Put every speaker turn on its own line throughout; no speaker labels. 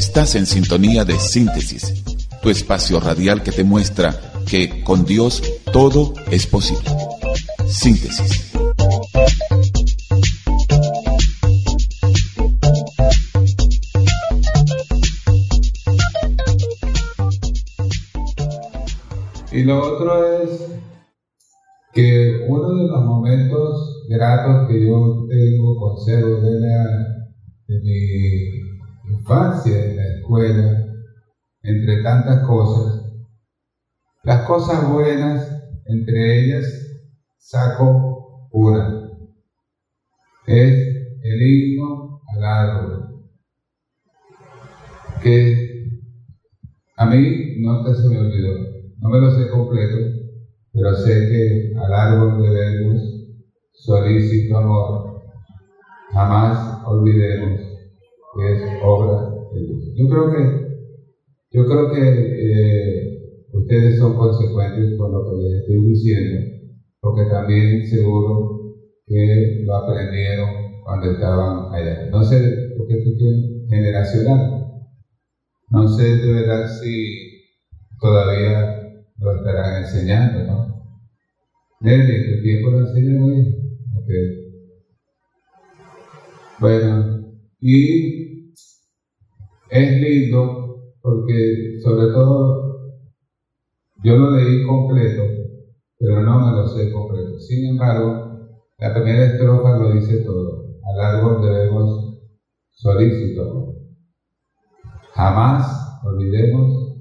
Estás en sintonía de síntesis, tu espacio radial que te muestra que con Dios todo es posible. Síntesis.
Y lo otro es que uno de los momentos gratos que yo tengo, conservo de, de mi infancia en la escuela, entre tantas cosas, las cosas buenas, entre ellas saco una, es el himno al árbol, que a mí no se me olvidó, no me lo sé completo, pero sé que al árbol debemos solícito amor, jamás olvidemos es obra de Dios. Yo creo que, yo creo que eh, ustedes son consecuentes con lo que les estoy diciendo, porque también seguro que lo aprendieron cuando estaban allá. No sé, porque esto es generacional. No sé de verdad si todavía lo estarán enseñando, ¿no? Nelly, ¿tu tiempo lo enseñan hoy? Ok. Bueno, y es lindo porque sobre todo yo lo leí completo, pero no me lo sé completo. Sin embargo, la primera estrofa lo dice todo. Al árbol debemos solícito. Jamás olvidemos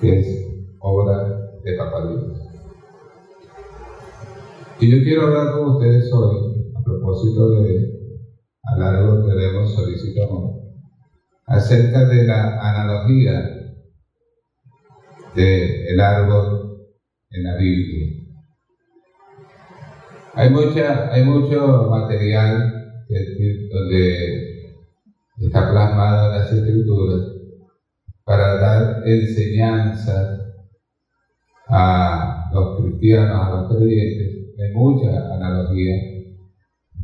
que es obra de Papá Dios. Y yo quiero hablar con ustedes hoy, a propósito de árbol que debemos solicitamos, acerca de la analogía del árbol en la Biblia. Hay, mucha, hay mucho material donde está plasmado en las escrituras para dar enseñanzas a los cristianos, a los creyentes, hay mucha analogía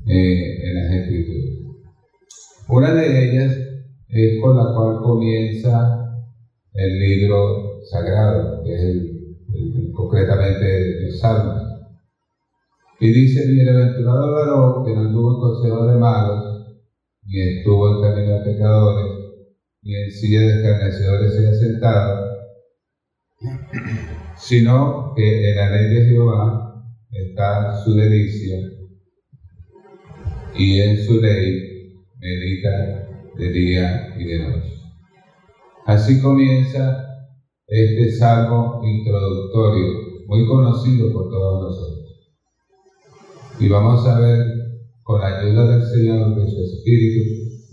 eh, en las escrituras. Una de ellas es con la cual comienza el libro sagrado, que es el, concretamente el Salmos. Y dice, bienaventurado el varón que no tuvo en consejo de malos, ni estuvo en camino de pecadores, ni en silla de escarnecedores se ha sentado, sino que en la ley de Jehová está su delicia y en su ley medita de día y de noche. Así comienza este salmo introductorio, muy conocido por todos nosotros. Y vamos a ver, con la ayuda del Señor, de su Espíritu,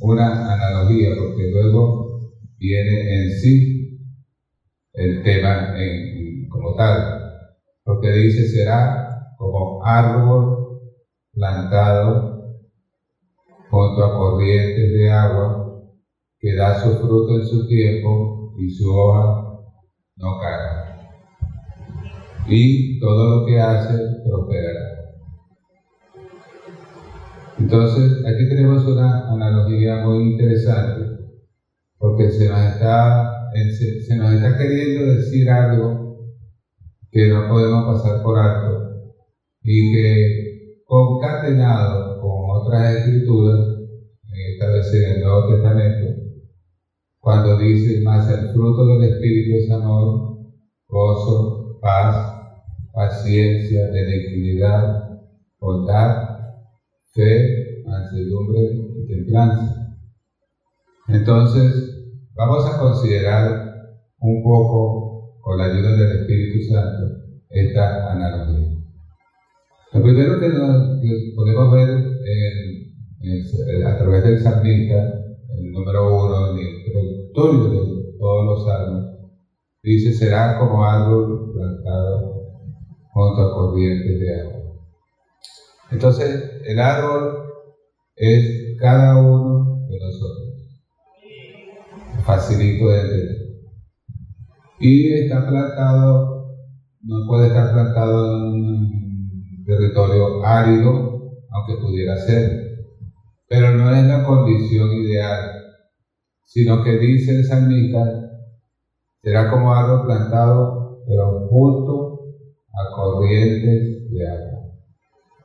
una analogía, porque luego viene en sí el tema en como tal, porque dice será como árbol plantado junto a corrientes de agua que da su fruto en su tiempo y su hoja no cae. Y todo lo que hace prosperará. Entonces, aquí tenemos una analogía muy interesante, porque se nos está, se nos está queriendo decir algo que no podemos pasar por alto y que concatenado con otras escrituras, esta vez en el Nuevo Testamento, cuando dice más el fruto del Espíritu es amor, gozo, paz, paciencia, benignidad, bondad, fe, mansedumbre y templanza. Entonces, vamos a considerar un poco con la ayuda del Espíritu Santo, esta analogía. Lo primero que, podemos ver a través del salmista, el número uno, el introductorio de todos los salmos, dice, será como árbol plantado junto a corrientes de agua. Entonces, el árbol es cada uno de nosotros. Facilito de entender y está plantado, no puede estar plantado en un territorio árido, aunque pudiera ser, pero no es la condición ideal. sino que dice el salmista, será como árbol plantado, pero justo a corrientes de agua.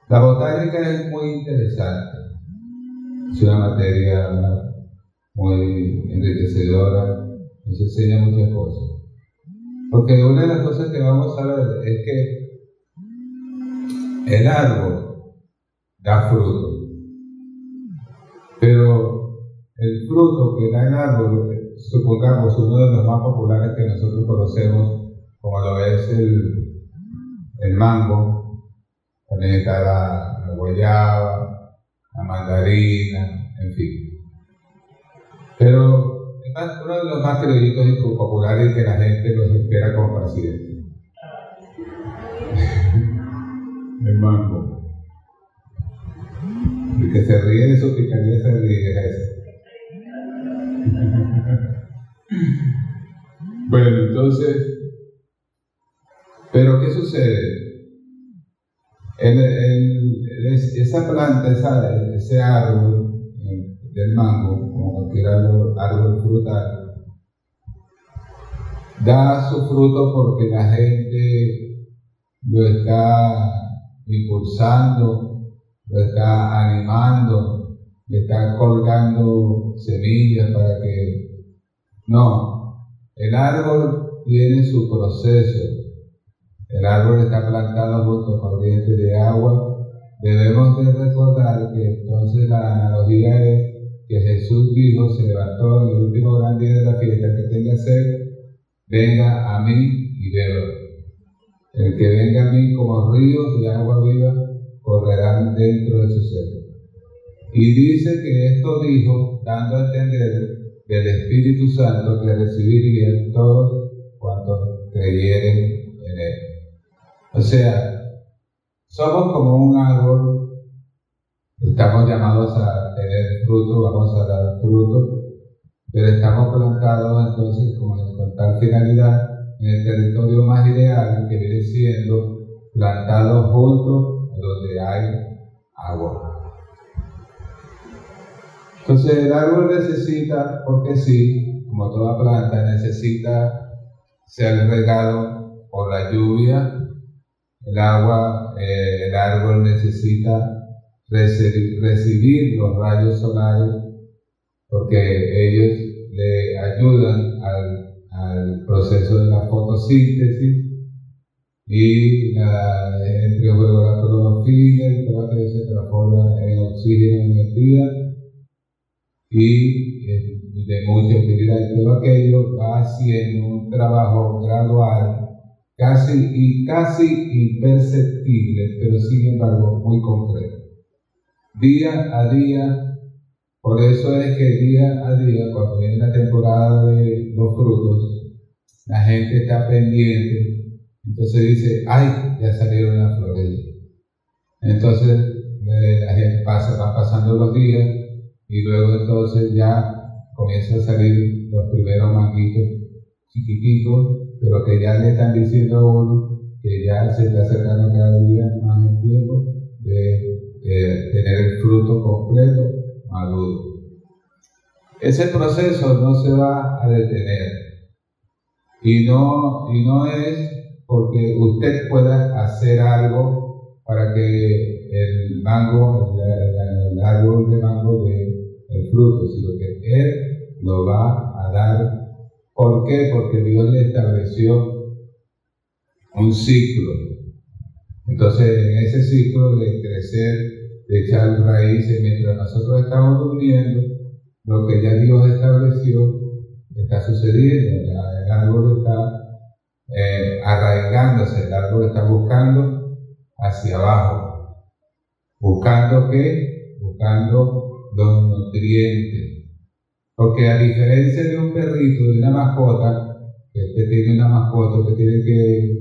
La botánica es muy interesante, es una materia muy enriquecedora, nos enseña muchas cosas. Porque una de las cosas que vamos a ver es que el árbol da fruto, pero el fruto que da el árbol, supongamos uno de los más populares que nosotros conocemos, como lo es el, mango, también está la, la guayaba, la mandarina, en fin. Pero uno de los más créditos y populares que la gente los espera como paciente. El mango. El que se ríe de su picardía se ríe de eso. bueno, entonces, pero ¿qué sucede? El, el, esa planta, esa, ese árbol del mango, cualquier árbol, frutal, da su fruto porque la gente lo está impulsando, lo está animando, le está colgando semillas para que... No, el árbol tiene su proceso. El árbol está plantado junto a corrientes de agua. Debemos de recordar que entonces la analogía es que Jesús dijo, se levantó en el último gran día de la fiesta, que tenga sed, venga a mí y beba. El que venga a mí como ríos de agua viva, correrán dentro de su ser. Y dice que esto dijo, dando a entender del Espíritu Santo que recibirían todos cuantos creyeren en él. O sea, somos como un árbol, estamos llamados a tener fruto, vamos a dar fruto, pero estamos plantados entonces con, tal finalidad en el territorio más ideal que viene siendo plantados junto donde hay agua. Entonces el árbol necesita, porque sí, como toda planta, necesita ser regado por la lluvia, el agua, eh, el árbol necesita recibir los rayos solares porque ellos le ayudan al, al proceso de la fotosíntesis y la, entre juego la clorofila todo aquello se transforma en oxígeno en el día y eh, de mucha utilidad y todo aquello va haciendo un trabajo gradual casi y casi imperceptible pero sin embargo muy concreto día a día. Por eso es que día a día, cuando viene la temporada de los frutos, la gente está pendiente. Entonces dice, ay, ya salieron las flores. Entonces eh, la gente pasa, van pasando los días y luego entonces ya comienzan a salir los primeros manguitos chiquititos, pero que ya le están diciendo a uno que ya se está acercando cada día más el tiempo de tener el fruto completo, maduro. Ese proceso no se va a detener y no, y no es porque usted pueda hacer algo para que el mango, el, árbol de mango dé el fruto, sino que Él lo va a dar. ¿Por qué? Porque Dios le estableció un ciclo. Entonces, en ese ciclo de crecer de echar raíces mientras nosotros estamos durmiendo, lo que ya Dios estableció está sucediendo, el árbol está eh, arraigándose, el árbol está buscando hacia abajo, buscando qué? Buscando los nutrientes. Porque a diferencia de un perrito, de una mascota, que usted tiene una mascota, que tiene que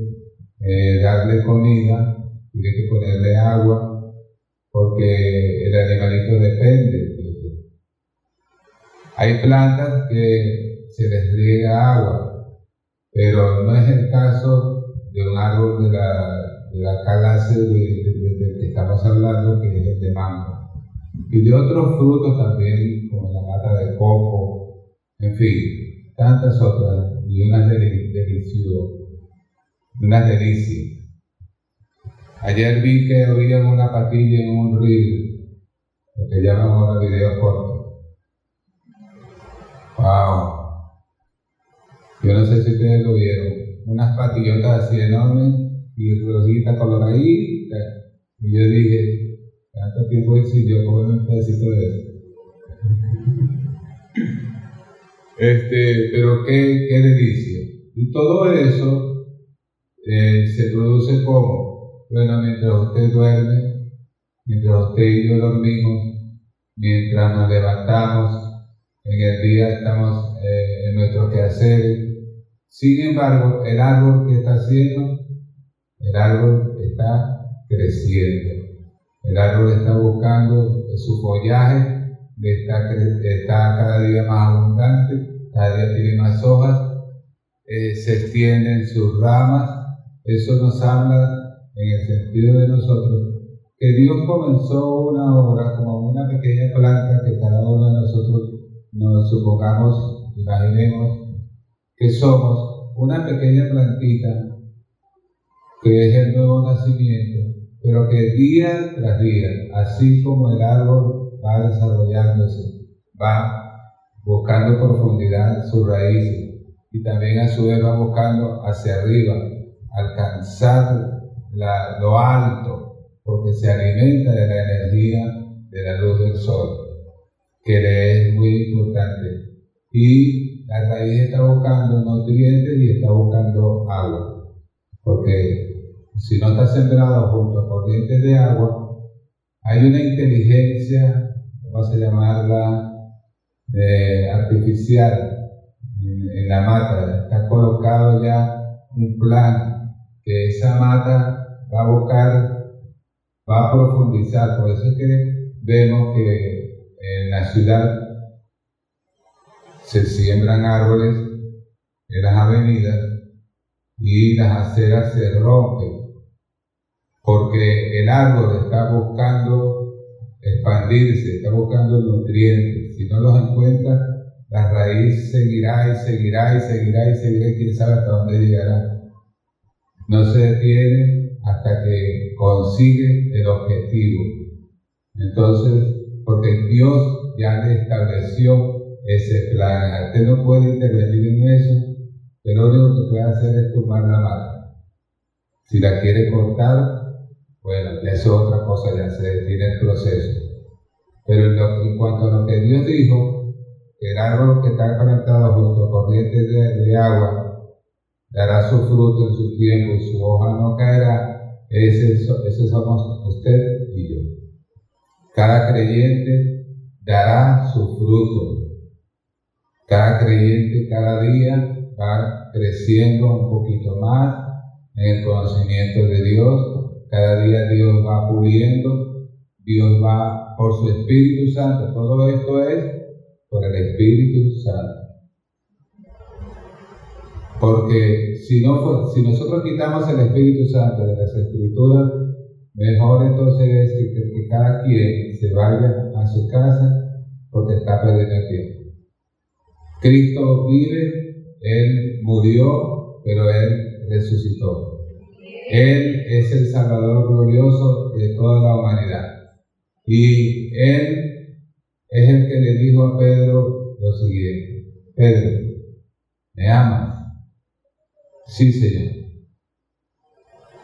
eh, darle comida, tiene que ponerle agua, porque el animalito depende. Hay plantas que se les riega agua, pero no es el caso de un árbol de la, de la clase de, que estamos hablando, que es el de mango. Y de otros frutos también, como la mata de coco, en fin, tantas otras y unas deliciosas, unas delicias. Ayer vi que había una patilla en un río, lo que llaman ahora video corto. ¡Wow! Yo no sé si ustedes lo vieron. Unas patillotas así enormes y rojita coloradita. Y yo dije, tanto tiempo yo como un pedacito de eso. Este, pero qué, qué delicia. Y todo eso eh, se produce como bueno, mientras usted duerme, mientras usted y yo dormimos, mientras nos levantamos, en el día estamos eh, en nuestro quehacer. Sin embargo, el árbol que está haciendo, el árbol está creciendo. El árbol está buscando su follaje, está, está cada día más abundante, cada día tiene más hojas, eh, se extienden sus ramas. Eso nos habla en el sentido de nosotros, que Dios comenzó una obra como una pequeña planta que cada uno de nosotros nos supongamos, imaginemos que somos una pequeña plantita que es el nuevo nacimiento, pero que día tras día, así como el árbol va desarrollándose, va buscando profundidad en sus raíces y también a su vez va buscando hacia arriba, alcanzar lo alto, porque se alimenta de la energía de la luz del sol, que le es muy importante. Y la raíz está buscando nutrientes y está buscando agua, porque si no está sembrado junto a corrientes de agua, hay una inteligencia, vamos a llamarla, de artificial en la mata. Está colocado ya un plan que esa mata va a buscar, va a profundizar. Por eso es que vemos que en la ciudad se siembran árboles en las avenidas y las aceras se rompen, porque el árbol está buscando expandirse, está buscando nutrientes. Si no los encuentra, la raíz seguirá y seguirá y seguirá y seguirá, quién sabe hasta dónde llegará. No se detiene hasta que consigue el objetivo. Entonces, porque Dios ya le estableció ese plan. Usted no puede intervenir en eso, pero lo único que puede hacer es tomar la mata. Si la quiere cortar, bueno, eso es otra cosa, ya se detiene el proceso. Pero en, cuanto a lo que Dios dijo, que el árbol que está conectado junto a corrientes de, de agua dará su fruto en su tiempo y su hoja no caerá, ese, somos usted y yo. Cada creyente dará su fruto. Cada creyente cada día va creciendo un poquito más en el conocimiento de Dios. Cada día Dios va puliendo. Dios va por su Espíritu Santo. Todo esto es por el Espíritu Santo. Porque si, no si nosotros quitamos el Espíritu Santo de las Escrituras, mejor entonces es que, cada quien se vaya a su casa porque está perdiendo tiempo. Cristo vive, Él murió, pero Él resucitó. Él es el Salvador glorioso de toda la humanidad. Y Él es el que le dijo a Pedro lo siguiente. Pedro, ¿me amas? Sí, Señor.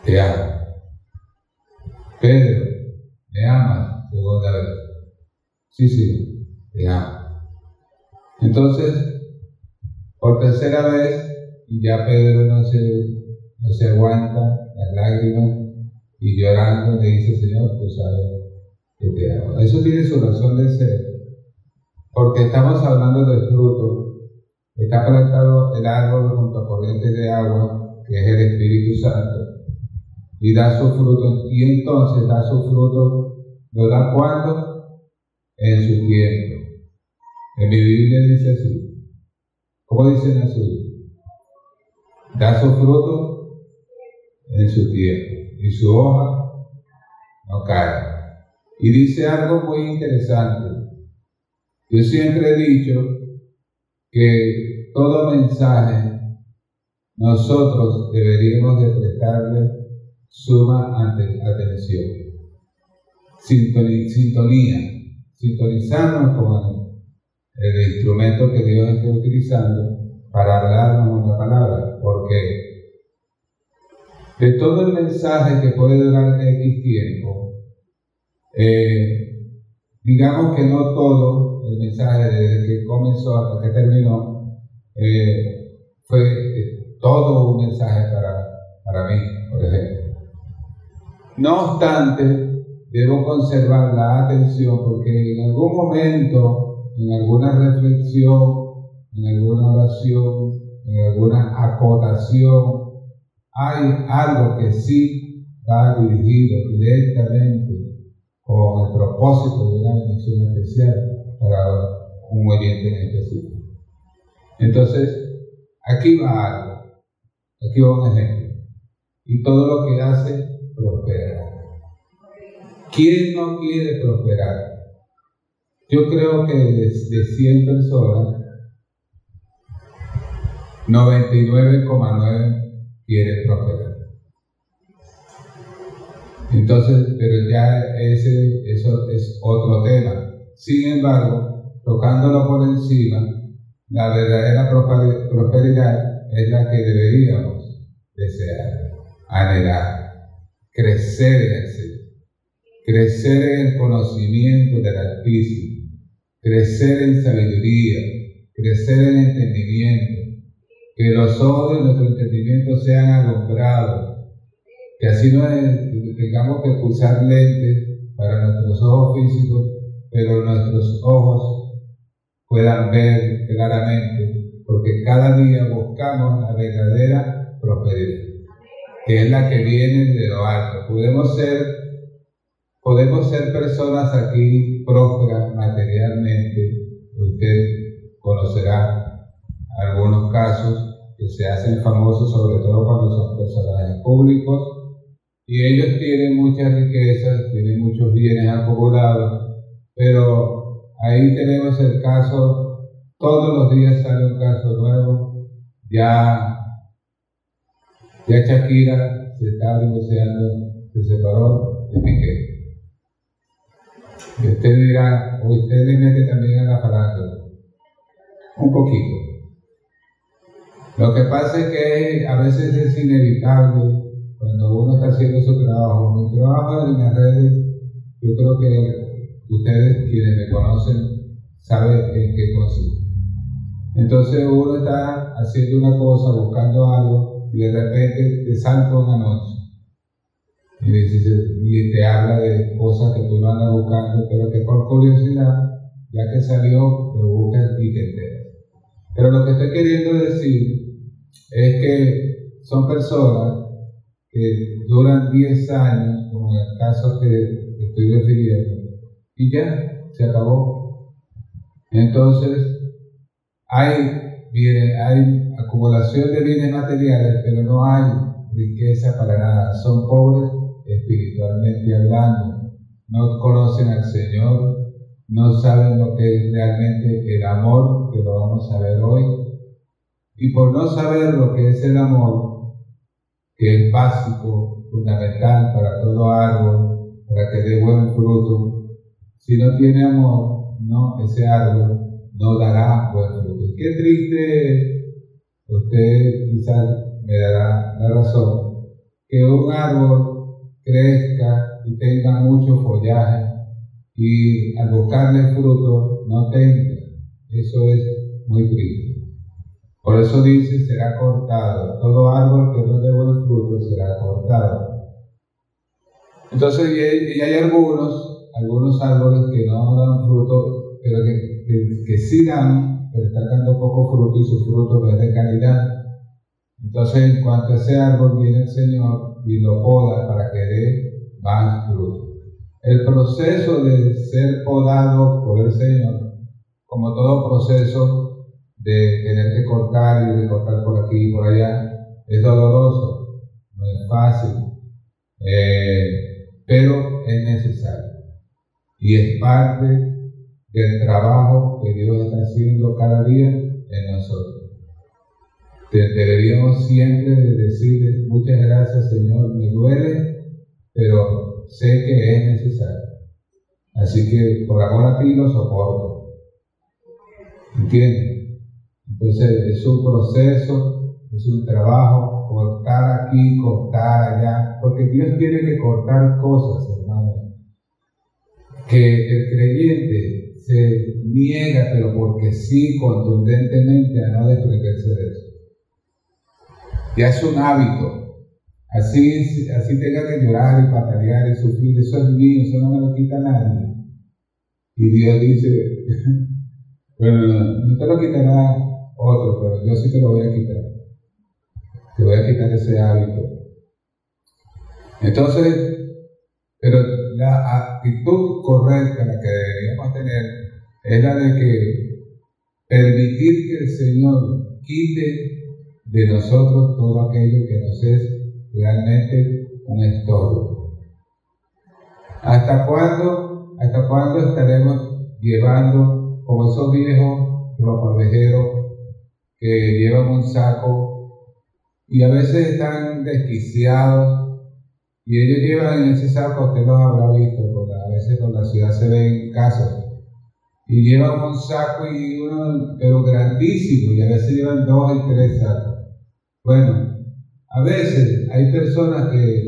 Te amo. Pedro, ¿me amas? Segunda vez. Sí, Señor. Te amo. Entonces, por tercera vez, ya Pedro no se, no se aguanta las lágrimas y llorando le dice, Señor, tú sabes que te amo. Eso tiene su razón de ser, porque estamos hablando del fruto Está plantado el árbol junto a corrientes de agua, que es el Espíritu Santo, y da su fruto. Y entonces da su fruto, ¿lo da cuando? En su tiempo. En mi Biblia dice así. ¿Cómo dice en azul? Da su fruto en su tiempo, y su hoja no cae. Y dice algo muy interesante. Yo siempre he dicho que todo mensaje nosotros deberíamos de prestarle suma atención. Sintonía, sintonizarnos con el, instrumento que Dios está utilizando para hablarnos una palabra, porque de todo el mensaje que puede durar X tiempo, eh, digamos que no todo el mensaje desde que comenzó hasta que terminó eh, fue eh, todo un mensaje para, para mí, por ejemplo. No obstante, debo conservar la atención porque en algún momento, en alguna reflexión, en alguna oración, en alguna acotación, hay algo que sí va dirigido directamente con el propósito de una bendición especial para un oyente en específico. Entonces, aquí va algo, aquí va un ejemplo. Y todo lo que hace, prosperará. ¿Quién no quiere prosperar? Yo creo que de, de 100 personas, 99,9 quiere prosperar. Entonces, pero ya ese, eso es otro tema. Sin embargo, tocándolo por encima, la verdadera prosperidad es la que deberíamos desear, anhelar, crecer en el Señor, crecer en el conocimiento del Altísimo, crecer en sabiduría, crecer en entendimiento, que los ojos de nuestro entendimiento sean alumbrados, que así no tengamos que usar lentes para nuestros ojos físicos, pero nuestros ojos puedan ver claramente, porque cada día buscamos la verdadera prosperidad, que es la que viene de lo alto. Podemos ser, podemos ser personas aquí prósperas materialmente. Usted conocerá algunos casos que se hacen famosos, sobre todo cuando son personajes públicos y ellos tienen muchas riquezas, tienen muchos bienes acumulados, pero ahí tenemos el caso, todos los días sale un caso nuevo, ya, ya Shakira se está divorciando, se separó de Piqué. Y usted dirá, o usted le mete también a la farándula, un poquito. Lo que pasa es que a veces es inevitable cuando uno está haciendo su trabajo. Mi trabajo en las redes, yo creo que ustedes quienes me conocen saben en qué consiste. Entonces uno está haciendo una cosa, buscando algo, y de repente te salta una noche. Y, te habla de cosas que tú no andas buscando, pero que por curiosidad, ya que salió, lo buscas y te enteras. Pero lo que estoy queriendo decir es que son personas que duran 10 años, como en el caso que estoy refiriendo, y ya se acabó. Entonces, hay, hay acumulación de bienes materiales, pero no hay riqueza para nada. Son pobres espiritualmente hablando, no conocen al Señor, no saben lo que es realmente el amor, que lo vamos a ver hoy. Y por no saber lo que es el amor, que es básico, fundamental para todo árbol, para que dé buen fruto. Si no tiene amor, no, ese árbol no dará buen fruto. Qué triste usted quizás me dará la razón, que un árbol crezca y tenga mucho follaje y al buscarle fruto no tenga. Eso es muy triste. Por eso dice, será cortado. Todo árbol que no dé buen fruto será cortado. Entonces, y hay, algunos, algunos árboles que no dan fruto, pero que, que, sí dan, pero están dando poco fruto y su fruto no es de calidad. Entonces, en cuanto a ese árbol viene el Señor y lo poda para que dé más fruto. El proceso de ser podado por el Señor, como todo proceso, de tener que cortar y recortar por aquí y por allá. Es doloroso, no es fácil, eh, pero es necesario. Y es parte del trabajo que Dios está haciendo cada día en nosotros. Deberíamos siempre decirle muchas gracias Señor, me duele, pero sé que es necesario. Así que por amor a ti lo soporto. ¿Entiendes? Entonces es un proceso, es un trabajo, cortar aquí, cortar allá, porque Dios tiene que cortar cosas. Que el creyente se niega, pero porque sí, contundentemente, a no desprenderse de eso. Ya es un hábito. Así, así tenga que llorar y patalear y sufrir, eso es mío, eso no me lo quita nadie. Y Dios dice, bueno, no te lo quitará otro, pero yo sí te lo voy a quitar. Te voy a quitar ese hábito. Entonces, pero la actitud correcta, la que deberíamos tener, es la de que permitir que el Señor quite de nosotros todo aquello que nos es realmente un estorbo. ¿Hasta cuándo? ¿Hasta cuándo estaremos llevando como esos viejos ropavejeros que llevan un saco y a veces están desquiciados y ellos llevan en ese saco, usted los habrá visto, porque a veces con la ciudad se ven casos y llevan un saco y uno, pero grandísimo, y a veces llevan dos y tres sacos. Bueno, a veces hay personas que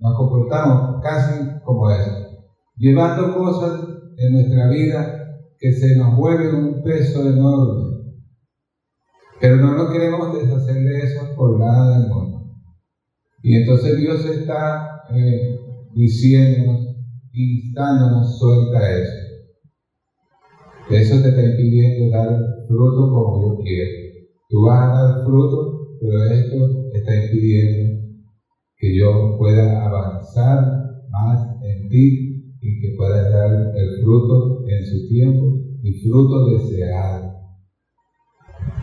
nos comportamos casi como eso, llevando cosas en nuestra vida que se nos vuelven un peso enorme. Pero no nos queremos deshacer de eso por nada del mundo. Y entonces Dios está eh, diciéndonos, instándonos, suelta eso. Eso te está impidiendo dar fruto como yo quiero. Tú vas a dar fruto pero esto está impidiendo que yo pueda avanzar más en ti y que puedas dar el fruto en su tiempo y fruto deseado.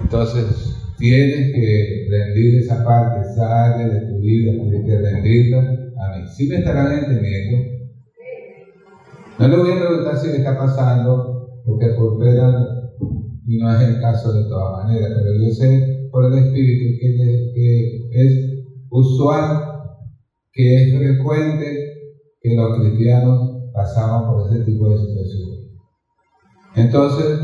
Entonces, tienes que rendir esa parte, sale de tu vida, tienes que rendirla a mí. Si me estarán entendiendo? No le voy a preguntar si le está pasando, porque por pena y no es el caso de todas maneras, pero yo sé por el Espíritu, que, es usual, que es frecuente que los cristianos pasamos por ese tipo de situaciones. Entonces,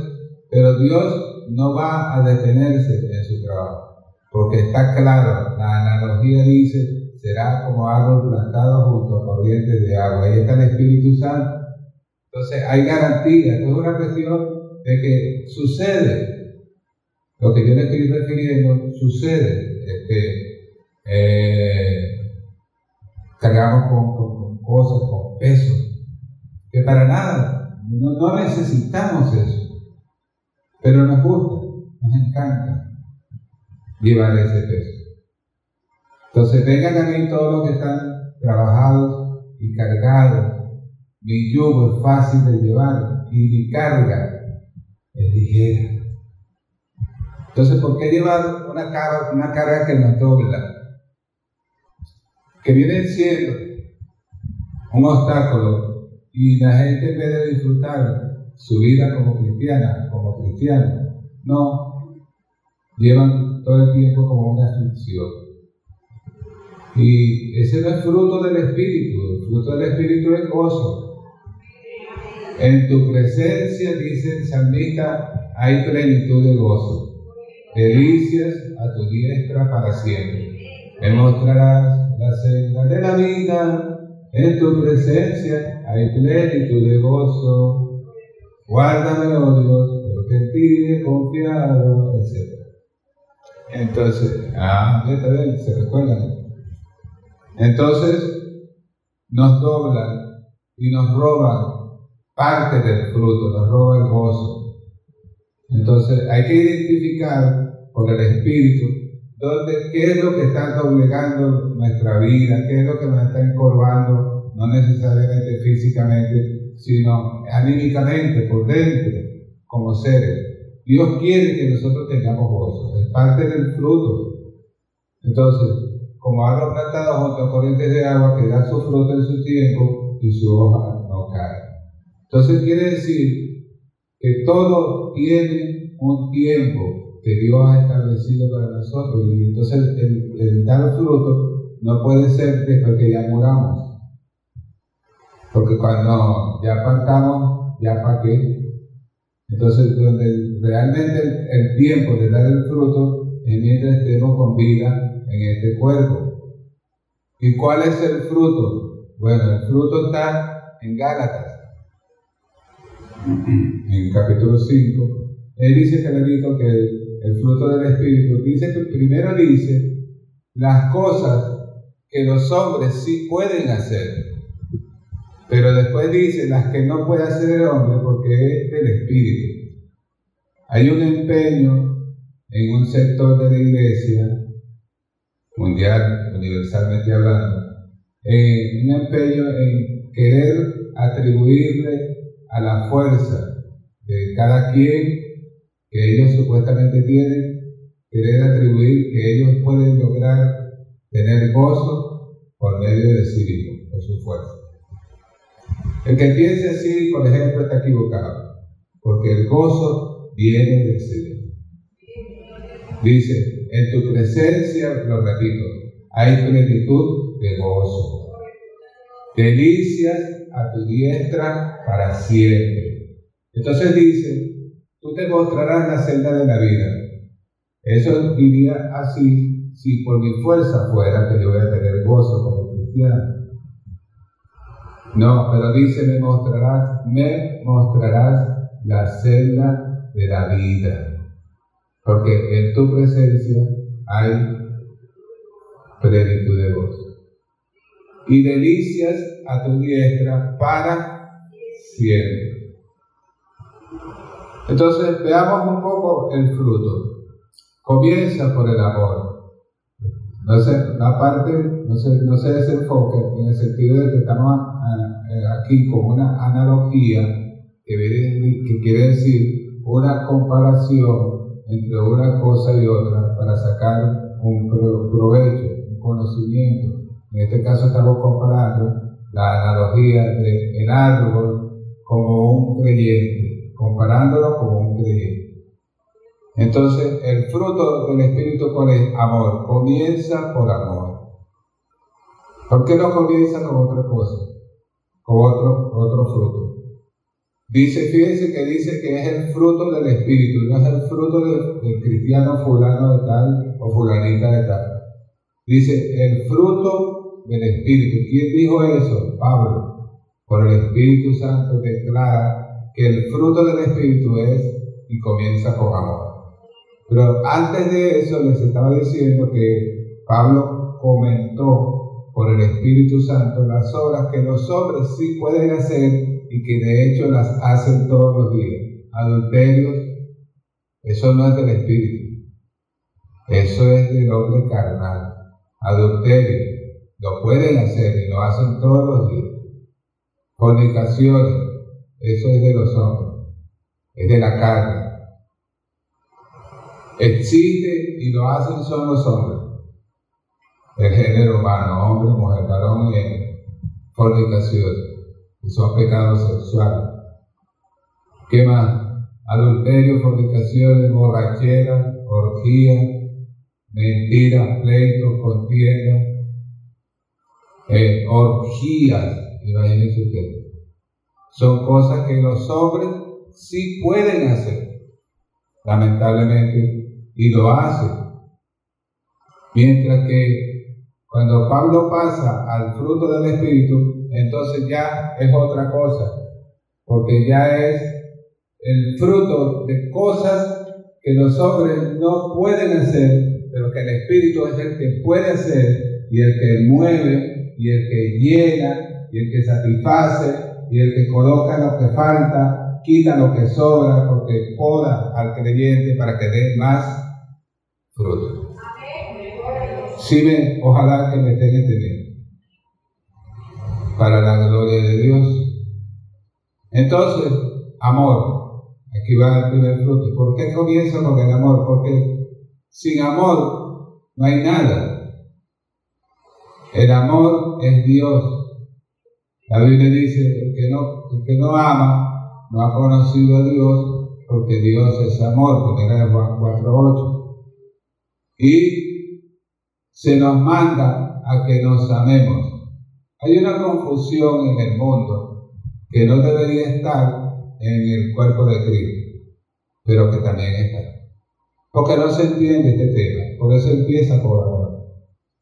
pero Dios no va a detenerse en su trabajo, porque está claro, la analogía dice, será como árbol plantado junto a corrientes de agua. Ahí está el Espíritu Santo. Entonces hay garantía, esto es una cuestión de que sucede, lo que yo le estoy refiriendo sucede, es que eh, cargamos con, cosas, con pesos, que para nada, no, necesitamos eso, pero nos gusta, nos encanta llevar ese peso. Entonces vengan a mí todos los que están trabajados y cargados. Mi yugo es fácil de llevar y mi carga es ligera. Entonces, ¿por qué llevar una carga, una carga que nos dobla? Que viene siendo un obstáculo y la gente en vez disfrutar su vida como cristiana, como cristiano, no, llevan todo el tiempo como una aflicción. Y ese no es fruto del Espíritu, el fruto del Espíritu es gozo. En tu presencia, dice el salmista, hay plenitud de gozo delicias a tu diestra para siempre. Me mostrarás la senda de la vida, en tu presencia hay plenitud de gozo. Guárdame, oh Dios, porque en ti he confiado, etc. Entonces, ah, ya se recuerdan. Entonces, nos doblan y nos roban parte del fruto, nos roban el gozo. Entonces, hay que identificar por el Espíritu, donde, qué es lo que está doblegando nuestra vida, qué es lo que nos está encorvando, no necesariamente físicamente, sino anímicamente, por dentro, como seres. Dios quiere que nosotros tengamos gozo, es parte del fruto. Entonces, como árbol plantado junto a corrientes de agua que da su fruto en su tiempo y su hoja no cae. Entonces quiere decir que todo tiene un tiempo que Dios ha establecido para nosotros. Y entonces el, dar fruto no puede ser después que ya muramos. Porque cuando ya partamos, ya para qué. Entonces, donde realmente el, tiempo de dar el fruto es mientras estemos con vida en este cuerpo. ¿Y cuál es el fruto? Bueno, el fruto está en Gálatas, en el capítulo 5. Él dice clarito que el, fruto del Espíritu, dice que primero dice las cosas que los hombres sí pueden hacer, pero después dice las que no puede hacer el hombre porque es del Espíritu. Hay un empeño en un sector de la iglesia, mundial, universalmente hablando, en un empeño en querer atribuirle a la fuerza de cada quien que ellos supuestamente tienen, querer atribuir que ellos pueden lograr tener gozo por medio de sí mismos, por su fuerza. El que piense así, por ejemplo, está equivocado, porque el gozo viene del Señor. Dice, en tu presencia, lo repito, hay plenitud de gozo. Delicias a tu diestra para siempre. Entonces dice, tú te mostrarás la senda de la vida. Eso diría así, si por mi fuerza fuera que yo voy a tener gozo como cristiano. No, pero dice, me mostrarás, me mostrarás la senda de la vida. Porque en tu presencia hay plenitud de gozo. Y delicias a tu diestra para siempre. Entonces veamos un poco el fruto. Comienza por el amor. No se, la parte no se, no se desenfoque en el sentido de que estamos aquí con una analogía que, quiere decir una comparación entre una cosa y otra para sacar un provecho, un conocimiento. En este caso estamos comparando la analogía del árbol como un creyente, comparándolo como un creyente. Entonces, el fruto del Espíritu, ¿cuál es? Amor. Comienza por amor. ¿Por qué no comienza con otra cosa? Otro, otro fruto. Dice, fíjense que dice que es el fruto del Espíritu, no es el fruto del cristiano fulano de tal o fulanita de tal. Dice, el fruto del Espíritu. ¿Quién dijo eso? Pablo. Por el Espíritu Santo declara que el fruto del Espíritu es y comienza con amor. Pero antes de eso les estaba diciendo que Pablo comentó por el Espíritu Santo las obras que los hombres sí pueden hacer y que de hecho las hacen todos los días. Adulterios, eso no es del Espíritu, eso es del hombre carnal. Adulterio, lo pueden hacer y lo hacen todos los días. Fornicaciones, eso es de los hombres, es de la carne. Existe y lo hacen son los hombres. El género humano, hombre, mujer, varón y fornicaciones, que son pecados sexuales. ¿Qué más? Adulterio, fornicaciones, borrachera, orgía, mentiras, pleitos, contiendas, eh, orgías, imagínense ustedes. Son cosas que los hombres sí pueden hacer, lamentablemente, y lo hacen. Mientras que cuando Pablo pasa al fruto del Espíritu, entonces ya es otra cosa, porque ya es el fruto de cosas que los hombres no pueden hacer, pero que el Espíritu es el que puede hacer y el que mueve y el que llena, y el que satisface, y el que coloca lo que falta, quita lo que sobra, porque poda al creyente para que dé más fruto. Sí, me, ojalá que me estén entendiendo. Para la gloria de Dios. Entonces, amor. Aquí va el primer fruto. ¿Por qué comienza con el amor? Porque sin amor no hay nada. El amor es Dios. La Biblia dice, el que no, el que no ama no ha conocido a Dios porque Dios es amor, primera de Juan 4.8. Y se nos manda a que nos amemos. Hay una confusión en el mundo que no debería estar en el cuerpo de Cristo, pero que también está. Porque no se entiende este tema, por eso empieza por ahora.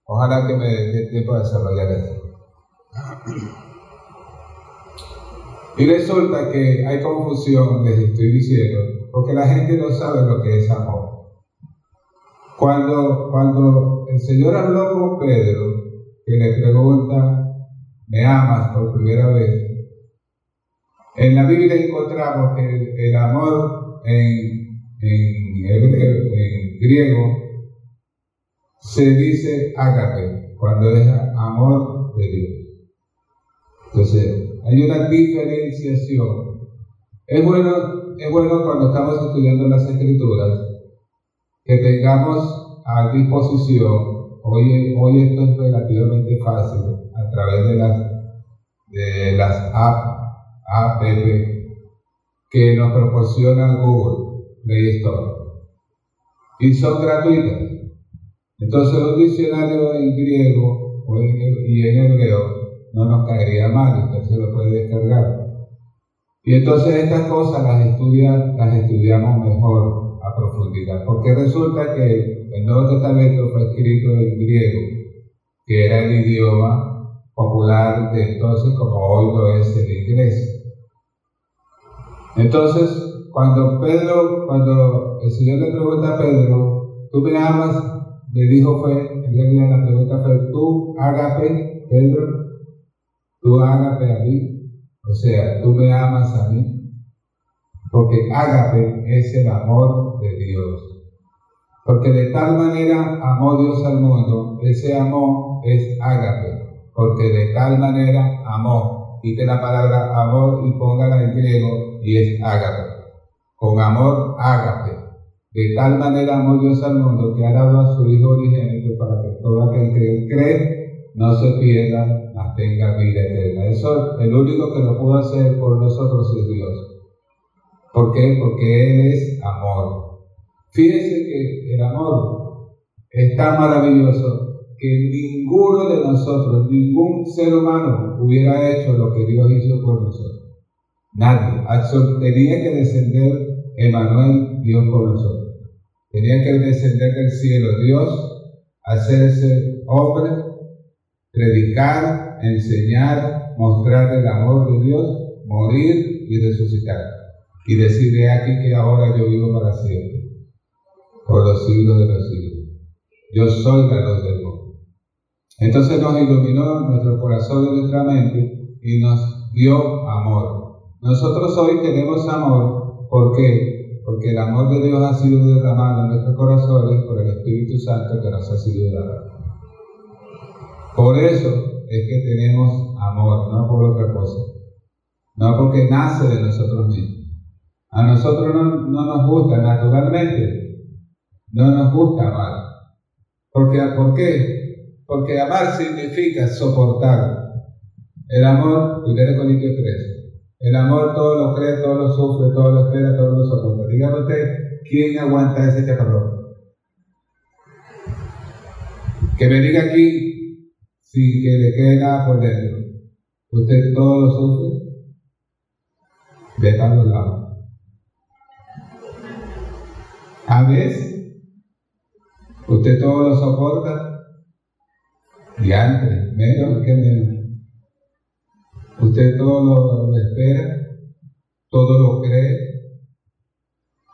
Ojalá que me dé tiempo de desarrollar esto. Y resulta que hay confusión, les estoy diciendo, porque la gente no sabe lo que es amor. Cuando, cuando el Señor habló con Pedro, que le pregunta, ¿me amas por primera vez? En la Biblia encontramos que el, amor en, en, en griego se dice ágape, cuando es amor de Dios. Entonces, hay una diferenciación. Es bueno, es bueno cuando estamos estudiando las escrituras que tengamos a disposición, hoy, hoy esto es relativamente fácil, a través de las, de las app, que nos proporciona Google Play Store. Y son gratuitas. Entonces un diccionario en griego y en hebreo no nos caería mal, usted se lo puede descargar. Y entonces estas cosas las, las estudiamos mejor profundidad, porque resulta que el Nuevo Testamento fue escrito en griego, que era el idioma popular de entonces como hoy lo es el inglés. Entonces, cuando Pedro, cuando el Señor le pregunta a Pedro, tú me amas, le dijo fue, en realidad la pregunta fue, tú, ágape, Pedro, tú ágape a mí, o sea, tú me amas a mí, porque ágape es el amor de Dios. Porque de tal manera amó Dios al mundo, ese amor es ágape, porque de tal manera amó. Quite la palabra amor y póngala en griego y es ágape. Con amor ágape. De tal manera amó Dios al mundo que ha dado a su Hijo origénito para que todo aquel que cree no se pierda, tenga vida eterna. Eso, el único que lo pudo hacer por nosotros es Dios. ¿Por qué? Porque Él es amor. Fíjense que el amor es tan maravilloso que ninguno de nosotros, ningún ser humano hubiera hecho lo que Dios hizo por nosotros. Nadie. Tenía que descender Emanuel, Dios por nosotros. Tenía que descender del cielo Dios, hacerse hombre, predicar enseñar, mostrar el amor de Dios, morir y resucitar. Y decirle aquí que ahora yo vivo para siempre, por los siglos de los siglos. Yo soy la luz del mundo. Entonces nos iluminó nuestro corazón y nuestra mente y nos dio amor. Nosotros hoy tenemos amor, ¿por qué? Porque el amor de Dios ha sido derramado en nuestros corazones por el Espíritu Santo que nos ha sido dado. Por eso es que tenemos amor, no por otra cosa. No porque nace de nosotros mismos. A nosotros no, nos gusta naturalmente, no nos gusta amar. Porque, ¿Por qué? Porque amar significa soportar. El amor, de Corintios 3, el amor todo lo cree, todo lo sufre, todo lo espera, todo lo soporta. Dígame usted, ¿quién aguanta ese chaparrón? Que me diga aquí sin que le quede nada por dentro. Usted todo lo sufre, de los lados. A veces, usted todo lo soporta, y antes, menos que menos. Usted todo lo espera, todo lo cree,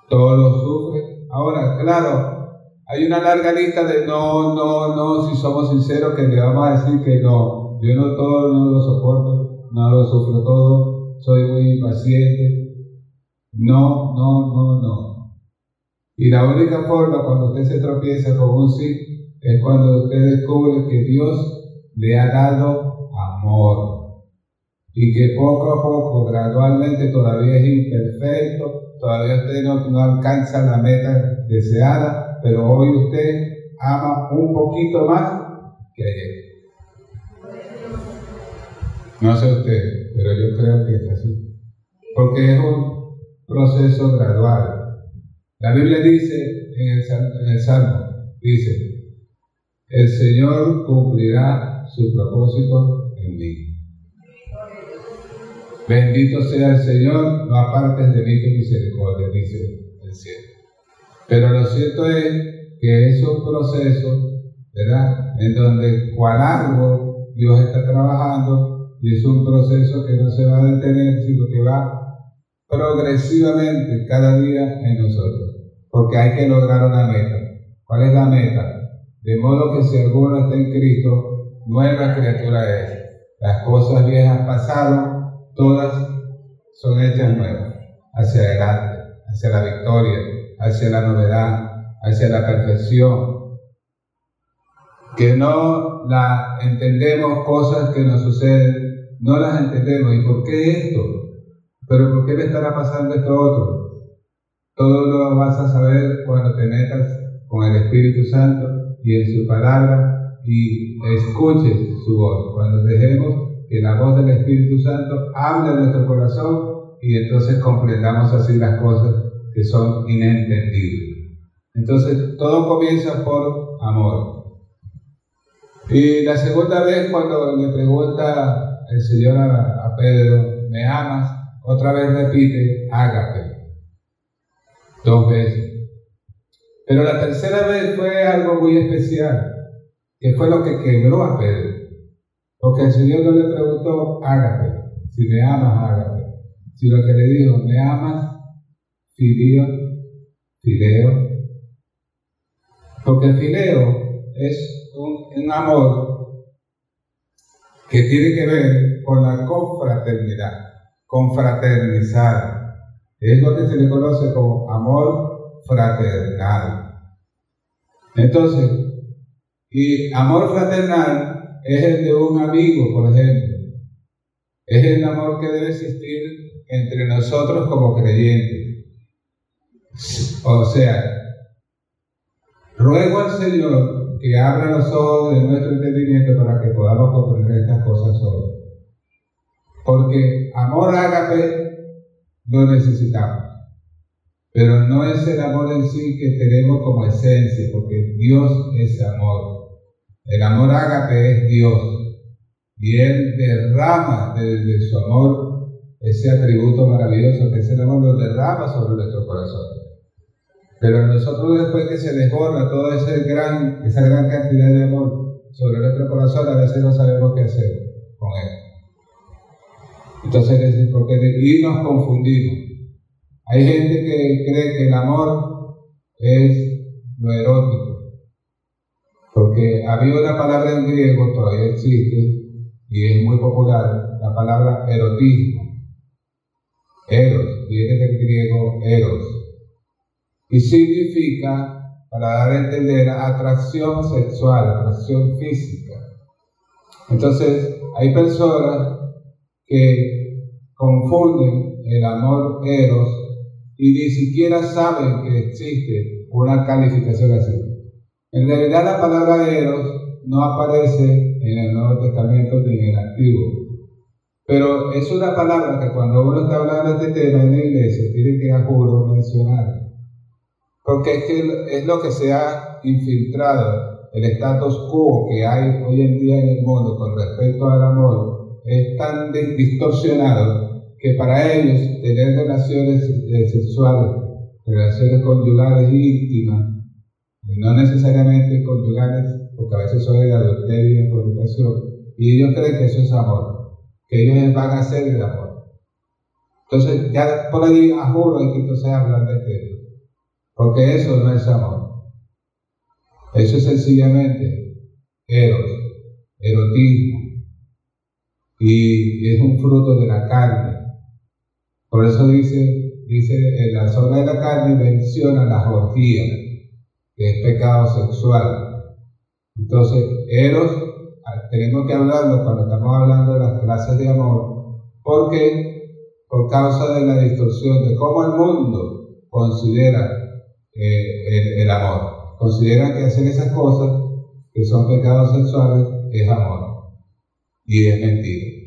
todo lo sufre. Ahora, claro, hay una larga lista de no, no, no, si somos sinceros, que le vamos a decir que no. Yo no todo, no lo soporto, no lo sufro todo, soy muy impaciente. No, no, no, no. Y la única forma cuando usted se tropieza con un sí es cuando usted descubre que Dios le ha dado amor. Y que poco a poco, gradualmente, todavía es imperfecto, todavía usted no, alcanza la meta deseada, pero hoy usted ama un poquito más que ayer. No sé usted, pero yo creo que es así. Porque es un, proceso gradual. La Biblia dice en el, Salmo, dice, el Señor cumplirá su propósito en mí. Bendito sea el Señor, no apartes de mí tu misericordia, dice el cielo. Pero lo cierto es que es un proceso, ¿verdad? En donde cual árbol Dios está trabajando y es un proceso que no se va a detener, sino que va progresivamente cada día en nosotros. Porque hay que lograr una meta. ¿Cuál es la meta? De modo que si alguno está en Cristo, nueva criatura es. Las cosas viejas pasaron, todas son hechas nuevas. Hacia adelante, hacia la victoria, hacia la novedad, hacia la perfección. Que no la entendemos cosas que nos suceden, no las entendemos. ¿Y por qué esto? ¿Pero por qué le estará pasando esto otro? Todo lo vas a saber cuando te metas con el Espíritu Santo y en su palabra y escuches su voz. Cuando dejemos que la voz del Espíritu Santo hable en nuestro corazón y entonces comprendamos así las cosas que son inentendibles. Entonces todo comienza por amor. Y la segunda vez cuando le pregunta el Señor a, Pedro, ¿me amas? Otra vez repite, hágate. Dos veces. Pero la tercera vez fue algo muy especial, que fue lo que quebró a Pedro. Porque el Señor no le preguntó, hágate, si me amas, hágate. Sino que le dijo, ¿me amas? Filio, fileo. Porque fileo es un, un amor que tiene que ver con la confraternidad, confraternizar. Es lo que se le conoce como amor fraternal. Entonces, y amor fraternal es el de un amigo, por ejemplo. Es el amor que debe existir entre nosotros como creyentes. O sea, ruego al Señor que abra los ojos de nuestro entendimiento para que podamos comprender estas cosas hoy. Porque amor ágape lo necesitamos. Pero no es el amor en sí que tenemos como esencia, porque Dios es amor. El amor ágape es Dios. Y Él derrama de, su amor ese atributo maravilloso que es el amor, lo derrama sobre nuestro corazón. Pero nosotros después que se desborda toda gran, esa gran cantidad de amor sobre nuestro corazón, a veces no sabemos qué hacer con él. Entonces, porque nos confundimos. Hay gente que cree que el amor es lo erótico, porque había una palabra en griego, todavía existe, y es muy popular, la palabra erotismo. Eros, viene del griego eros, y significa, para dar a entender, atracción sexual, atracción física. Entonces, hay personas que confunden el amor eros y ni siquiera saben que existe una calificación así. En realidad la palabra eros no aparece en el Nuevo Testamento ni en el Antiguo. Pero es una palabra que cuando uno está hablando de este tema en la iglesia tiene que a juro mencionar. Porque es, que es lo que se ha infiltrado, el status quo que hay hoy en día en el mundo con respecto al amor, es tan distorsionado que para ellos tener relaciones eh, sexuales, relaciones conyugales íntimas, no necesariamente conyugales, porque a veces son de adulterio y fornicación, y ellos creen que eso es amor, que ellos van a hacer el amor. Entonces, ya por ahí a juro hay que entonces hablar de esto, porque eso no es amor. Eso es sencillamente eros, erotismo, y es un fruto de la carne por eso dice, dice en la zona de la carne menciona la orgía, que es pecado sexual. Entonces, Eros, ah, tenemos que hablarlo cuando estamos hablando de las clases de amor, porque por causa de la distorsión de cómo el mundo considera eh, el, amor. Considera que hacer esas cosas que son pecados sexuales es amor. Y es mentira.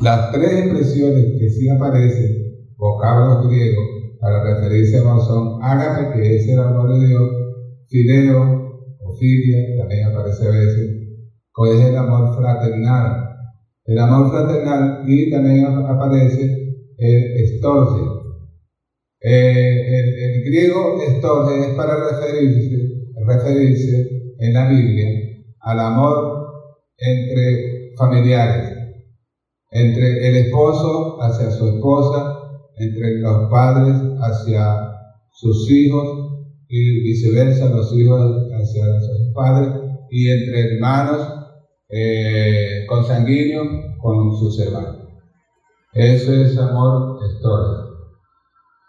Las tres expresiones que sí aparecen vocablos griegos para referirse a amor son ágape, que es el amor de Dios, fideo o filia, también aparece a veces, que es el amor fraternal. El amor fraternal y también aparece el estorge. Eh, el, griego estorge es para referirse, referirse en la Biblia al amor entre familiares, entre el esposo hacia su esposa, entre los padres hacia sus hijos y viceversa, los hijos hacia sus padres, y entre hermanos eh, consanguíneos con sus hermanos. Eso es amor histórico.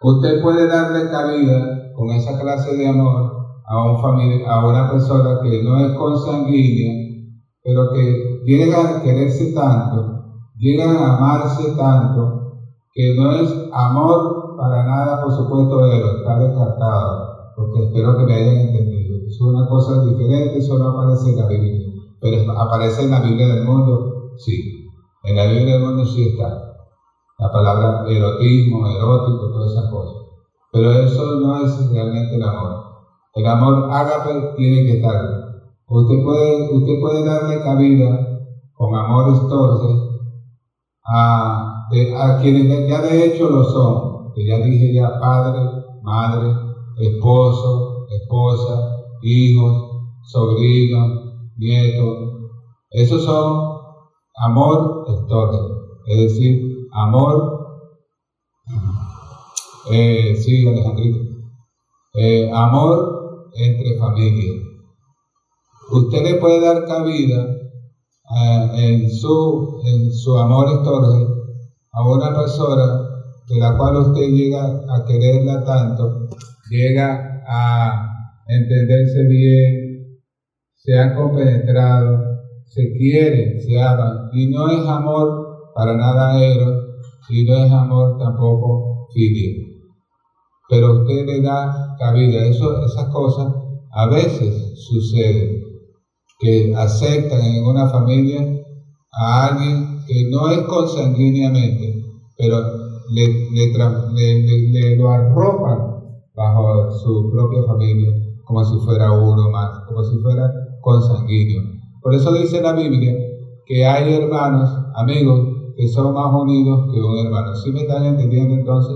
Usted puede darle cabida con esa clase de amor a, un a una persona que no es consanguínea, pero que llega a quererse tanto, llega a amarse tanto, que no es amor para nada, por supuesto, él, está descartado, porque espero que me hayan entendido. Es una cosa diferente, eso no aparece en la Biblia, pero aparece en la Biblia del mundo, sí, en la Biblia del mundo sí está. La palabra erotismo, erótico, todas esas cosas. Pero eso no es realmente el amor. El amor ágape tiene que estar. Usted puede, usted puede darle cabida con amor estorce a, a quienes ya de hecho lo son, que ya dije ya padre, madre, esposo, esposa, hijos, sobrinos, nietos. Esos son amor estorce, es decir, amor, eh, sí, Alejandrito, eh, amor entre familias. Usted le puede dar cabida eh, en, su, en su amor estorge a una persona de la cual usted llega a quererla tanto, llega a entenderse bien, se ha compenetrado, se quiere, se ama, y no es amor para nada eros, y no es amor tampoco filia pero usted le da cabida. Eso, esas cosas a veces suceden, que aceptan en una familia a alguien que no es consanguíneamente, pero le, le, le, lo arropan bajo su propia familia, como si fuera uno más, como si fuera consanguíneo. Por eso dice la Biblia que hay hermanos, amigos, que son más unidos que un hermano. ¿Sí me están entendiendo entonces?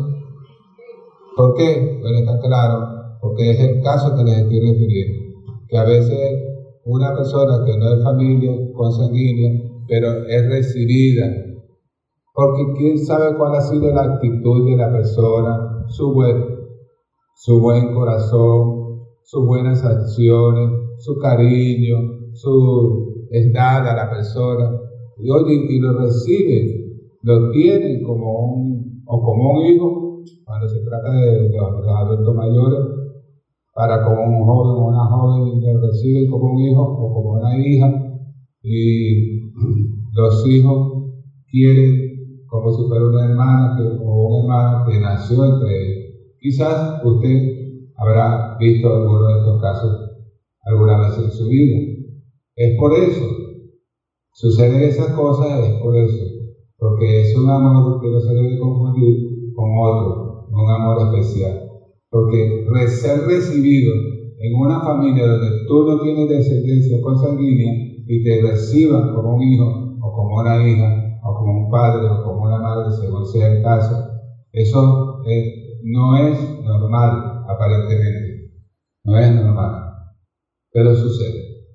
¿Por qué? Bueno, está claro, porque es el caso que les estoy refiriendo, que a veces una persona que no es familia consanguínea, pero es recibida, porque quién sabe cuál ha sido la actitud de la persona, su buen, su buen corazón, sus buenas acciones, su cariño, su edad a la persona, y, y lo reciben, lo tienen como un, o como un hijo cuando se trata de los, adultos mayores, para como un joven o una joven que recibe como un hijo o como una hija, y los hijos quieren como si fuera una hermana que, o un hermano que nació entre ellos. Quizás usted habrá visto alguno de estos casos alguna vez en su vida. Es por eso. Suceden esas cosas, es por eso. Porque es un amor que no se debe confundir con otro, un amor especial. Porque ser recibido en una familia donde tú no tienes descendencia consanguínea y te reciban como un hijo o como una hija o como un padre o como una madre, según sea el caso, eso no es normal aparentemente. No es normal. Pero sucede.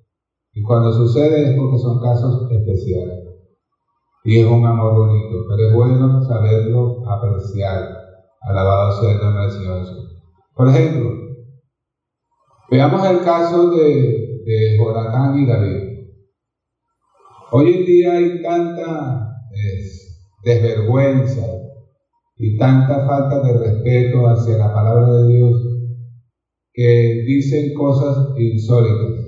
Y cuando sucede es porque son casos especiales y es un amor bonito, pero es bueno saberlo apreciar. Alabado sea el nombre del Señor Jesús. Por ejemplo, veamos el caso de, de y David. Hoy en día hay tanta desvergüenza y tanta falta de respeto hacia la palabra de Dios que dicen cosas insólitas.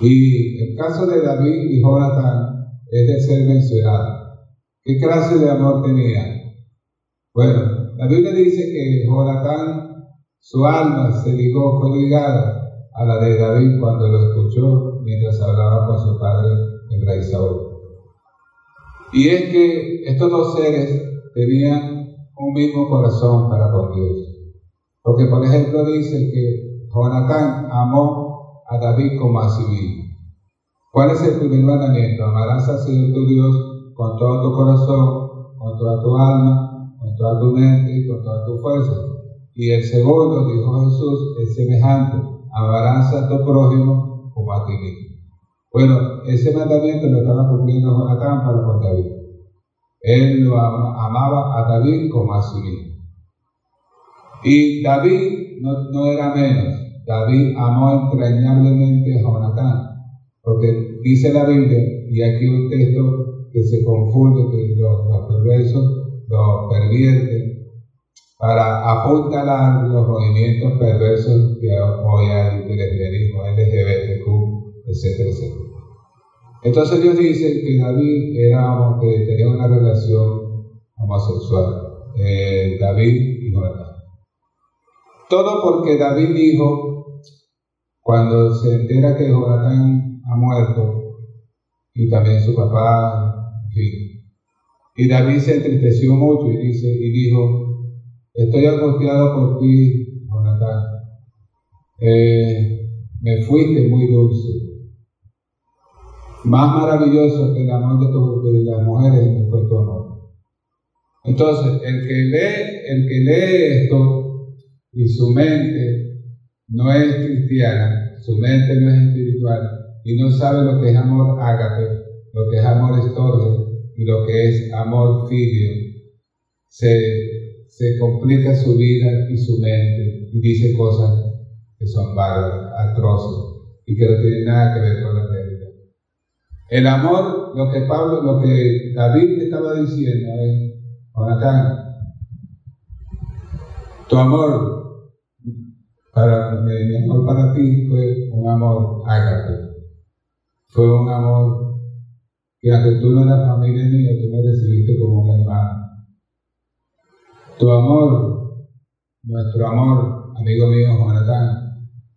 Y el caso de David y Jonathan es de ser mencionado. ¿Qué clase de amor tenía? Bueno, la Biblia dice que Jonathan, su alma se ligó, fue ligada a la de David cuando lo escuchó mientras hablaba con su padre, el rey Saúl. Y es que estos dos seres tenían un mismo corazón para con Dios. Porque, por ejemplo, dice que Jonatán amó a David como a sí mismo. ¿Cuál es el primer mandamiento? Amarás al Señor tu Dios con todo tu corazón, con toda tu alma, toda tu mente y con toda tu fuerza. Y el segundo, dijo Jesús, es semejante. Amarás a tu prójimo como a ti mismo. Bueno, ese mandamiento lo estaba cumpliendo Jonatán para con David. Él lo amaba a David como a sí mismo. Y David no, no era menos. David amó entrañablemente a Jonatán, porque dice la Biblia, y aquí un texto que se confunde, que los, los perversos lo pervierten, para apuntalar los movimientos perversos que hay del lesbianismo, LGBTQ, etcétera, etcétera. Entonces Dios dice que David era que tenía una relación homosexual, eh, David y Jonatán. Todo porque David dijo, cuando se entera que Jonatán ha muerto, y también su papá, en fin. Y David se entristeció mucho y, dice, y dijo, estoy angustiado por ti, Jonatán. Eh, me fuiste muy dulce más maravilloso que el amor de, de las mujeres fue tu amor. Entonces, el que lee, el que lee esto y su mente no es cristiana, su mente no es espiritual y no sabe lo que es amor ágape, lo que es amor estorge lo que es amor filio, se, se complica su vida y su mente y dice cosas que son bárbaras, atroces y que no tienen nada que ver con la realidad. El amor, lo que Pablo, lo que David estaba diciendo es, Jonathan, tu amor para mi amor para ti fue un amor ágape. Fue un amor que aunque tú no eras familia mía, tú me recibiste como un hermano. Tu amor, nuestro amor, amigo mío Jonathan,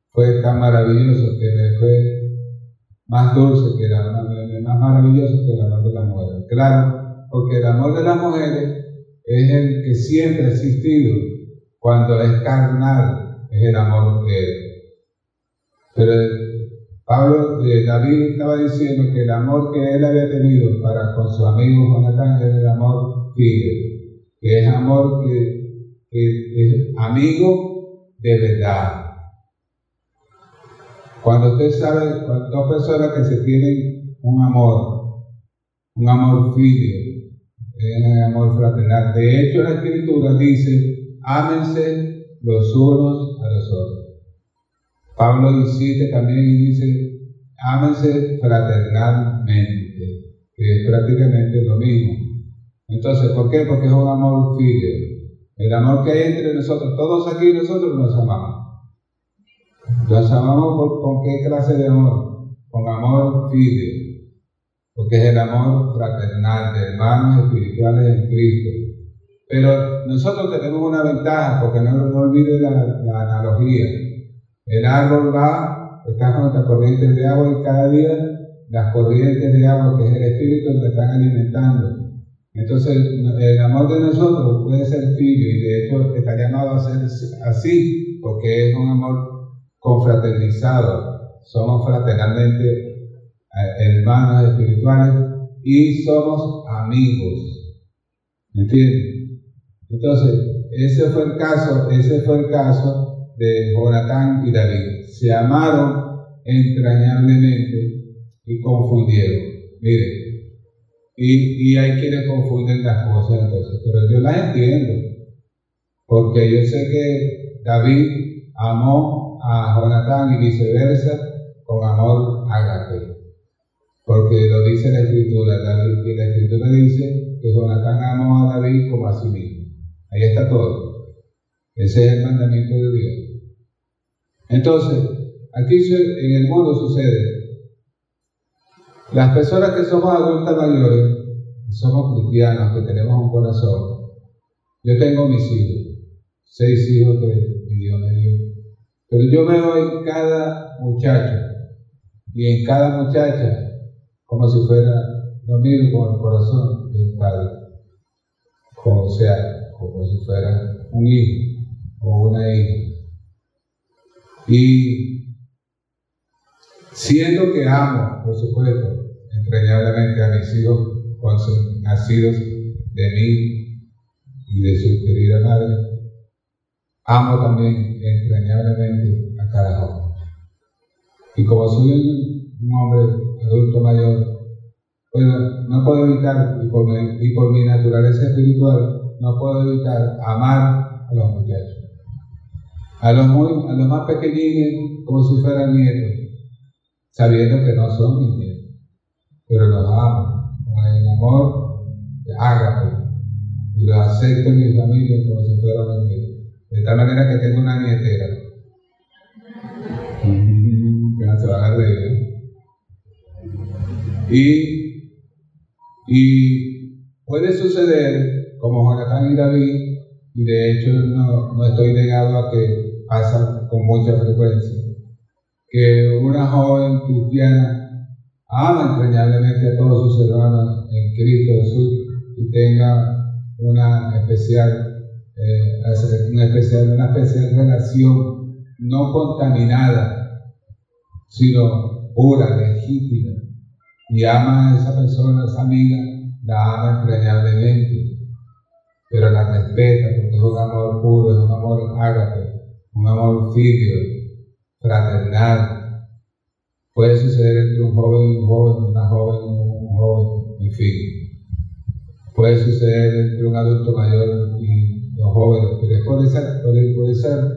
fue tan maravilloso que me fue más dulce que la más maravilloso que el amor de las mujeres. Claro, porque el amor de las mujeres es el que siempre ha existido. Cuando es carnal, es el amor que Pero Pablo, eh, David estaba diciendo que el amor que él había tenido para con su amigo Jonathan es el amor filial, que es amor que, es amigo de verdad. Cuando usted sabe, dos personas que se tienen un amor, un amor filio, un amor fraternal. De hecho, la Escritura dice, ámense los unos a los otros. Pablo insiste también y dice, ámense fraternalmente, que es prácticamente lo mismo. Entonces, ¿por qué? Porque es un amor filio. El amor que hay entre nosotros, todos aquí nosotros nos amamos. Nos amamos con qué clase de amor? Con amor filio porque es el amor fraternal de hermanos espirituales en Cristo. Pero nosotros tenemos una ventaja, porque no, no olvide la, analogía. El árbol va, está con las corrientes de agua y cada día las corrientes de agua, que es el espíritu, te están alimentando. Entonces, el amor de nosotros puede ser filio y de hecho está llamado a ser así, porque es un amor confraternizado. Somos fraternalmente hermanos espirituales y somos amigos. ¿Me entienden? Entonces, ese fue el caso, ese fue el caso de Jonatán y David. Se amaron entrañablemente y confundieron. Miren, y, y hay quienes confunden las cosas entonces, pero yo las entiendo. Porque yo sé que David amó a Jonatán y viceversa con amor agape. Porque lo dice la Escritura, la, la Escritura dice que Jonatán amó a David como a sí mismo. Ahí está todo. Ese es el mandamiento de Dios. Entonces, aquí en el mundo sucede. Las personas que somos adultas mayores, somos cristianos, que tenemos un corazón. Yo tengo mis hijos, seis hijos que mi Dios me dio. Pero yo veo en cada muchacho y en cada muchacha como si fuera lo mismo con el corazón de un padre, con sea, como si fuera un hijo o una hija. Y siento que amo, por supuesto, entrañablemente a mis hijos nacidos de mí y de su querida madre, amo también entrañablemente a cada joven. Y como soy un hombre adulto mayor, bueno, no puedo evitar, y por, mi, y por mi naturaleza espiritual, no puedo evitar amar a los muchachos. A los, a los más pequeñines como si fueran nietos, sabiendo que no son mis nietos, pero los amo con el amor de ágape y los acepto en mi familia como si fueran mis nietos. De tal manera que tengo una nietera. que se van a reír. Y y puede suceder, como Jonathan y David, y de hecho no, no estoy negado a que pasa con mucha frecuencia, que una joven cristiana ama entrañablemente a todos sus hermanos en Cristo Jesús y tenga una especial, eh, una especial, una especial relación no contaminada, sino pura, legítima. Y ama a esa persona, a esa amiga, la ama entrañablemente, pero la respeta porque es un amor puro, es un amor ágape, un amor filio, fraternal. Puede suceder entre un joven y un joven, una joven y un joven, en fin. Puede suceder entre un adulto mayor y los jóvenes, pero es por, esa,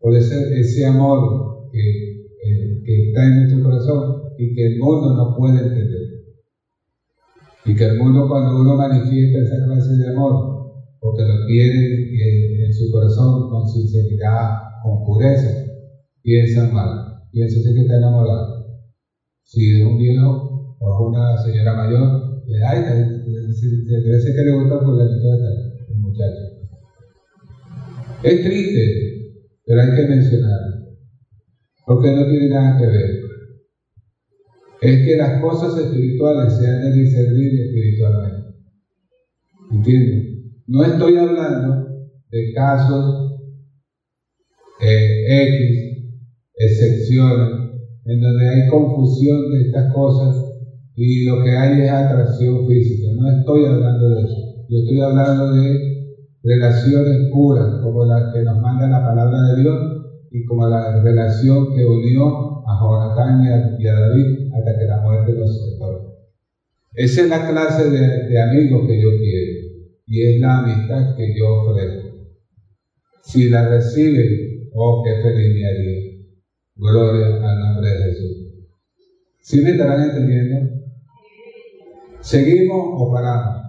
por, ese amor que, eh, que está en nuestro corazón y que el mundo no puede entender. Y que el mundo cuando uno manifiesta esa clase de amor, porque lo tiene en, su corazón con sinceridad, con pureza, piensa mal, piensa que está enamorado. Si es un viejo o una señora mayor, ay, debe ser que le gusta por la de el muchacho. Es triste, pero hay que mencionarlo, porque no tiene nada que ver es que las cosas espirituales se han de discernir espiritualmente. ¿Entienden? No estoy hablando de casos eh, X, excepciones, en donde hay confusión de estas cosas y lo que hay es atracción física. No estoy hablando de eso. Yo estoy hablando de relaciones puras, como las que nos manda la palabra de Dios y como la relación que unió a Jonatán y a, David hasta que la muerte los separó. Esa es la clase de, amigos que yo quiero y es la amistad que yo ofrezco. Si la reciben, oh, qué feliz me haría. Gloria al nombre de Jesús. ¿Sí me estarán entendiendo? ¿Seguimos o paramos?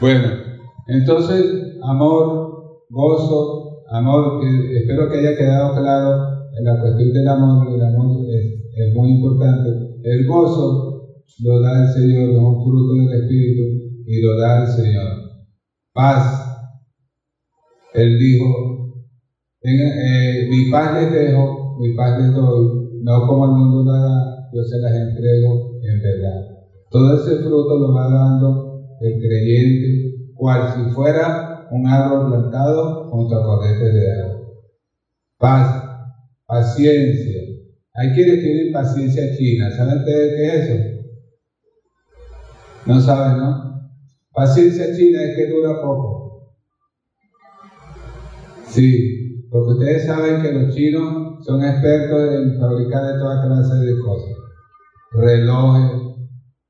Bueno, entonces, amor, gozo, amor, que espero que haya quedado claro en la cuestión del amor, el amor es, muy importante. El gozo lo da el Señor, es un fruto del Espíritu y lo da el Señor. Paz. Él dijo, eh, mi paz les dejo, mi paz les doy, no como el mundo la da, yo se las entrego en verdad. Todo ese fruto lo va dando el creyente, cual si fuera un árbol plantado junto a corrientes de agua. Paz, paciencia. Hay quienes tienen paciencia china. ¿Saben ustedes qué es eso? No saben, ¿no? Paciencia china es que dura poco. Sí, porque ustedes saben que los chinos son expertos en fabricar de toda clase de cosas. Relojes,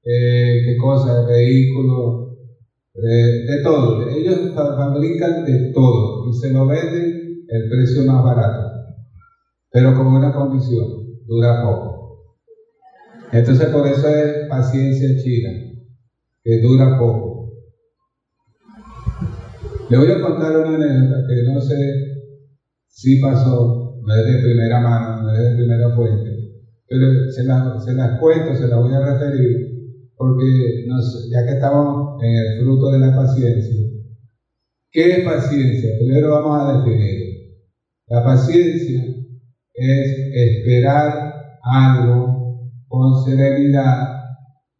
eh, qué cosas, vehículos, de todo. Ellos fabrican de todo y se lo venden el precio más barato, pero con una condición, dura poco. Entonces por eso es paciencia china, que dura poco. Le voy a contar una anécdota que no sé si pasó, no es de primera mano, no es de primera fuente, pero se las, se las cuento, se las voy a referir porque ya que estamos en el fruto de la paciencia, ¿qué es paciencia? Primero vamos a definir. La paciencia es esperar algo con serenidad,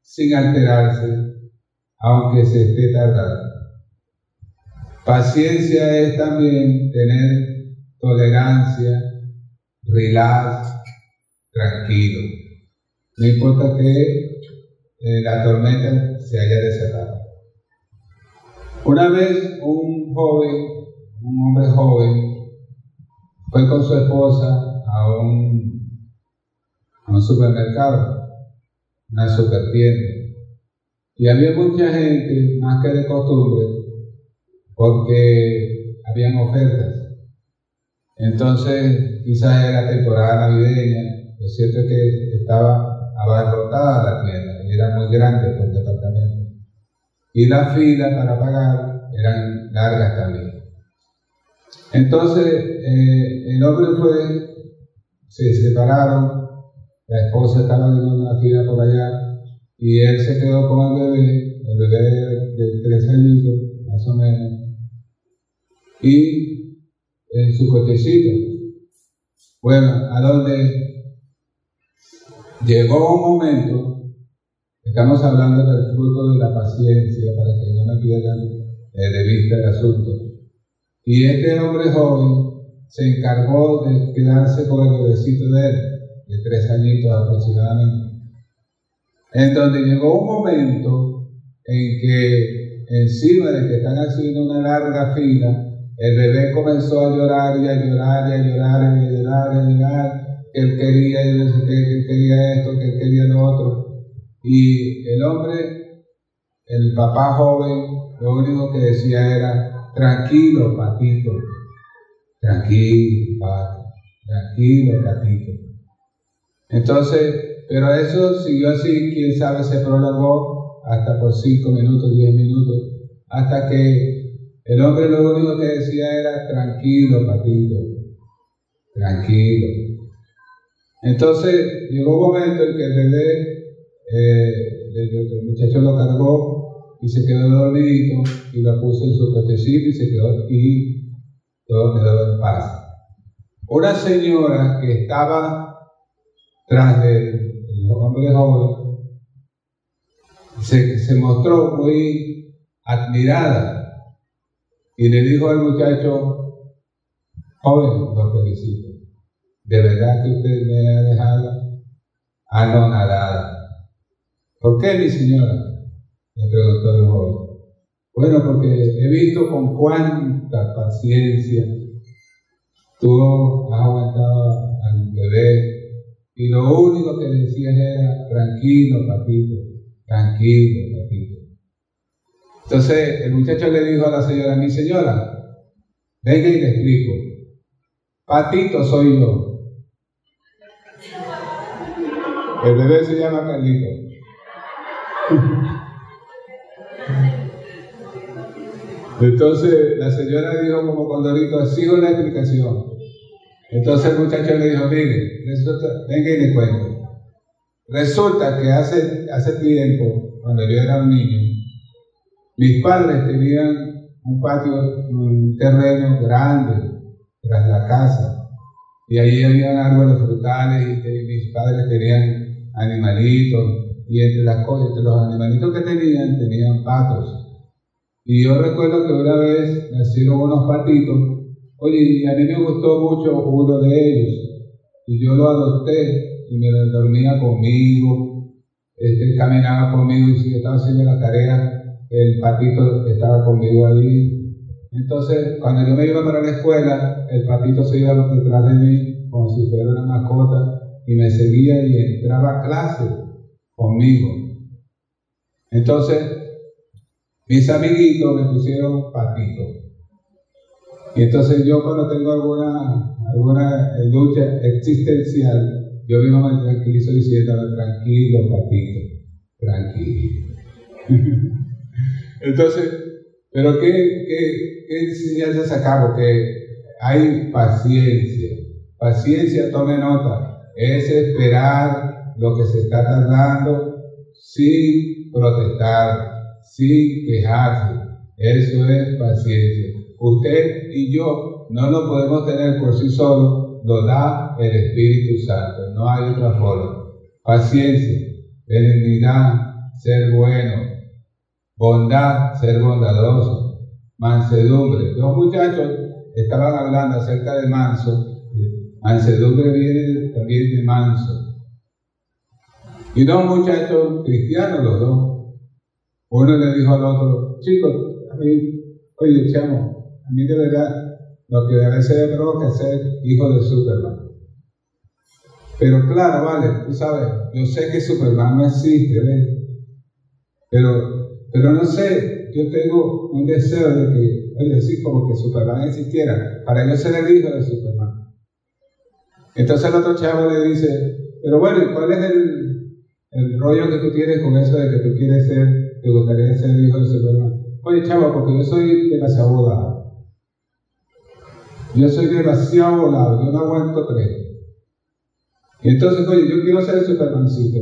sin alterarse, aunque se esté tardando. Paciencia es también tener tolerancia, relax, tranquilo. No importa que eh, la tormenta se haya desatado. Una vez un joven, un hombre joven, fue con su esposa a un, a un supermercado, una supertienda. Y había mucha gente, más que de costumbre, porque habían ofertas. Entonces, quizás era temporada navideña, lo cierto es que estaba abarrotada la tienda, y era muy grande por departamento. Y las filas para pagar eran largas también. Entonces, eh, el hombre fue, se separaron, la esposa estaba en una fila por allá, y él se quedó con el bebé, el bebé de tres añitos, más o menos, y en su cochecito. Bueno, a donde llegó un momento, estamos hablando del fruto de la paciencia, para que no me pierdan de vista el asunto. Y este hombre joven se encargó de quedarse con el bebecito de él, de tres añitos aproximadamente. En donde llegó un momento en que encima de que están haciendo una larga fila, el bebé comenzó a llorar y a llorar y a llorar y a llorar y a llorar, que él quería que él quería esto, que él quería lo otro. Y el hombre, el papá joven, lo único que decía era, tranquilo, patito, tranquilo, pato, tranquilo, patito. Entonces, pero eso siguió así, quién sabe, se prolongó hasta por cinco minutos, diez minutos, hasta que el hombre lo único que decía era, tranquilo, patito, tranquilo. Entonces llegó un momento en que el bebé, eh, el, muchacho lo cargó y se quedó dormido y lo puso en su cochecito y se quedó y todo quedó en paz. Una señora que estaba tras del hombre joven se mostró muy admirada y le dijo al muchacho, joven, lo felicito. ¿De verdad que usted me ha dejado anonadada? ¿Por qué, mi señora? Le preguntó el joven. Bueno, porque he visto con cuánta paciencia tú has aguantado al bebé y lo único que decías era, tranquilo, papito, tranquilo, papito. Entonces el muchacho le dijo a la señora, mi señora, venga y le explico. Patito soy yo. El bebé se llama Carlito. Entonces la señora dijo como Condorito, sigo la explicación. Entonces el muchacho le dijo, mire, venga y le cuento. Resulta que hace, hace tiempo, cuando yo era un niño, mis padres tenían un patio, un terreno grande tras la casa y ahí había árboles frutales y mis padres tenían animalitos y entre las entre los animalitos que tenían, tenían patos. Y yo recuerdo que una vez nacieron unos patitos, oye, y a mí me gustó mucho uno de ellos, y yo lo adopté y me dormía conmigo, este, caminaba conmigo y si estaba haciendo la tarea, el patito estaba conmigo allí. Entonces, cuando yo me iba para la escuela, el patito se iba detrás de mí como si fuera una mascota y me seguía y entraba a clase conmigo. Entonces, mis amiguitos me pusieron patito. Y entonces yo cuando tengo alguna, alguna lucha existencial, yo mismo me tranquilizo diciendo, tranquilo, patito, tranquilo. Entonces, pero ¿qué, qué, enseñanza sacamos? Que hay paciencia. Paciencia, tome nota, es esperar lo que se está tardando sin protestar, sin quejarse. Eso es paciencia. Usted y yo no lo podemos tener por sí solo, lo da el Espíritu Santo, no hay otra forma. Paciencia, benignidad, ser bueno, bondad, ser bondadoso, mansedumbre. Los muchachos estaban hablando acerca de manso. Mansedumbre viene también de manso. Y dos muchachos cristianos, los dos. Uno le dijo al otro, chicos, a mí, oye, chamo, a mí de verdad lo que a veces tengo que ser hijo de Superman. Pero claro, vale, tú sabes, yo sé que Superman no existe, ¿ves? Pero, pero no sé, yo tengo un deseo de que, oye, sí, como que Superman existiera, para yo ser el hijo de Superman. Entonces el otro chavo le dice, pero bueno, ¿cuál es el, el rollo que tú tienes con eso de que tú quieres ser, te gustaría ser el hijo de Superman? Oye, chavo, porque yo soy demasiado volado. Yo soy demasiado volado, yo no aguanto tres. Y entonces, oye, yo quiero ser Supermancito.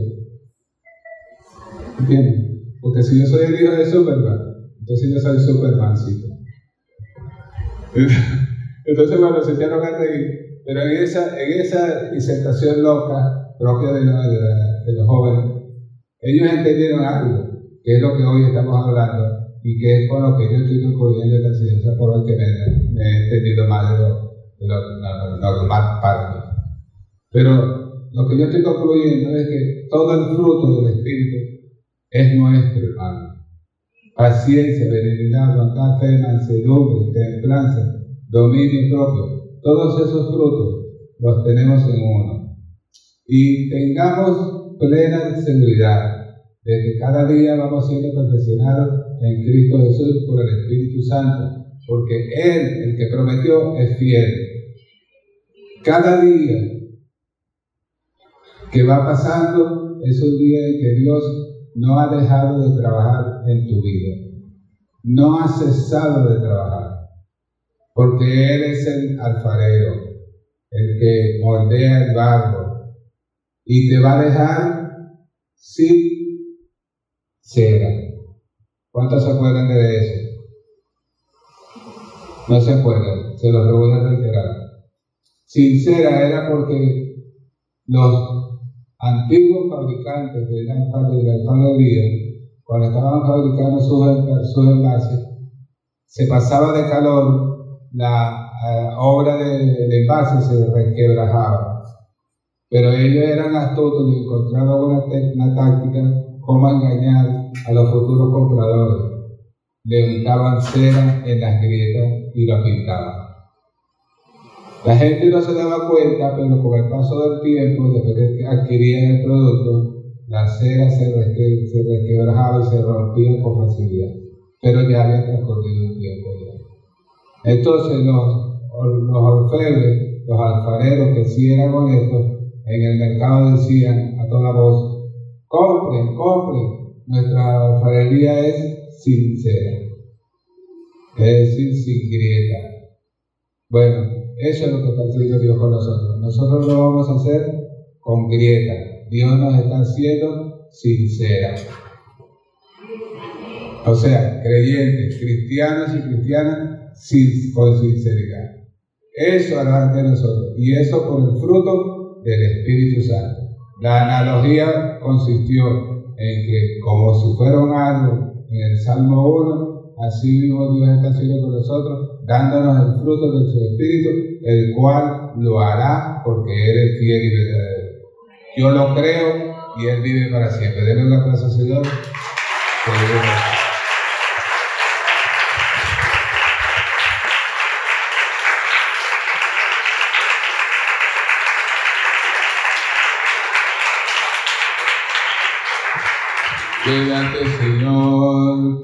¿Entiendes? Porque si yo soy el hijo de Superman, entonces yo soy Supermancito. Entonces, bueno, se echaron a reír. Pero en esa, en esa disertación loca propia de, de, los jóvenes, ellos entendieron algo, que es lo que hoy estamos hablando, y que es con lo que yo estoy concluyendo la enseñanza por lo que me, me, he entendido más de lo, de lo normal para mí. Pero lo que yo estoy concluyendo es que todo el fruto del Espíritu es nuestro, hermano. Paciencia, benignidad, bondad, mansedumbre, templanza, dominio propio. Todos esos frutos los tenemos en uno. Y tengamos plena seguridad de que cada día vamos siendo perfeccionados en Cristo Jesús por el Espíritu Santo, porque Él, el que prometió, es fiel. Cada día que va pasando es un día en que Dios no ha dejado de trabajar en tu vida. No ha cesado de trabajar. Porque Él es el alfarero, el que moldea el barro. Y te va a dejar sin cera. ¿Cuántos se acuerdan de eso? No se acuerdan, se los voy a reiterar. Sincera era porque los antiguos fabricantes de la alfarería, cuando estaban fabricando sus, sus envases, se pasaba de calor, la eh, obra del de envase se resquebrajaba. Pero ellos eran astutos y encontraban una, una táctica cómo engañar a los futuros compradores. Le untaban cera en las grietas y la pintaban. La gente no se daba cuenta, pero con el paso del tiempo, después que adquirían el producto, la cera se, resquebrajaba y se rompía con facilidad. Pero ya había transcurrido un tiempo ya. Entonces los, los orfebres, los alfareros que sí eran honestos, en el mercado decían a toda voz, compren, compren, nuestra alfarería es sincera, es decir, sin grieta. Bueno, eso es lo que está haciendo Dios con nosotros. Nosotros lo vamos a hacer con grieta. Dios nos está haciendo sincera. O sea, creyentes, cristianos y cristianas con sinceridad. Eso hará de nosotros. Y eso por el fruto del Espíritu Santo. La analogía consistió en que como si fuera un árbol en el Salmo 1, así mismo Dios está haciendo con nosotros dándonos el fruto de su Espíritu, el cual lo hará porque Él es fiel y verdadero. Yo lo creo y Él vive para siempre. Denle una aplauso Señor.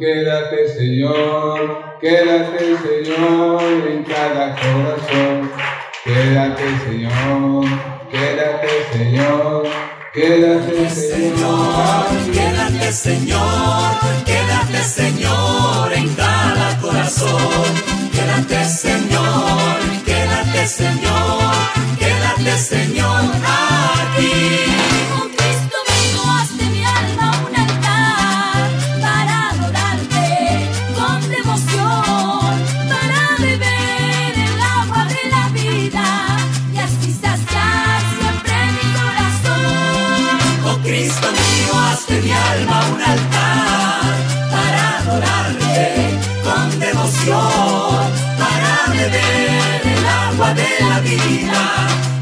Quédate Señor, Quédate, Señor, en cada corazón. Quédate, Señor, quédate, Señor, quédate, Señor.
Quédate, Señor, quédate, Señor, en cada corazón. Quédate, Señor, quédate, Señor, quédate, Señor, aquí. beber el agua de la vida.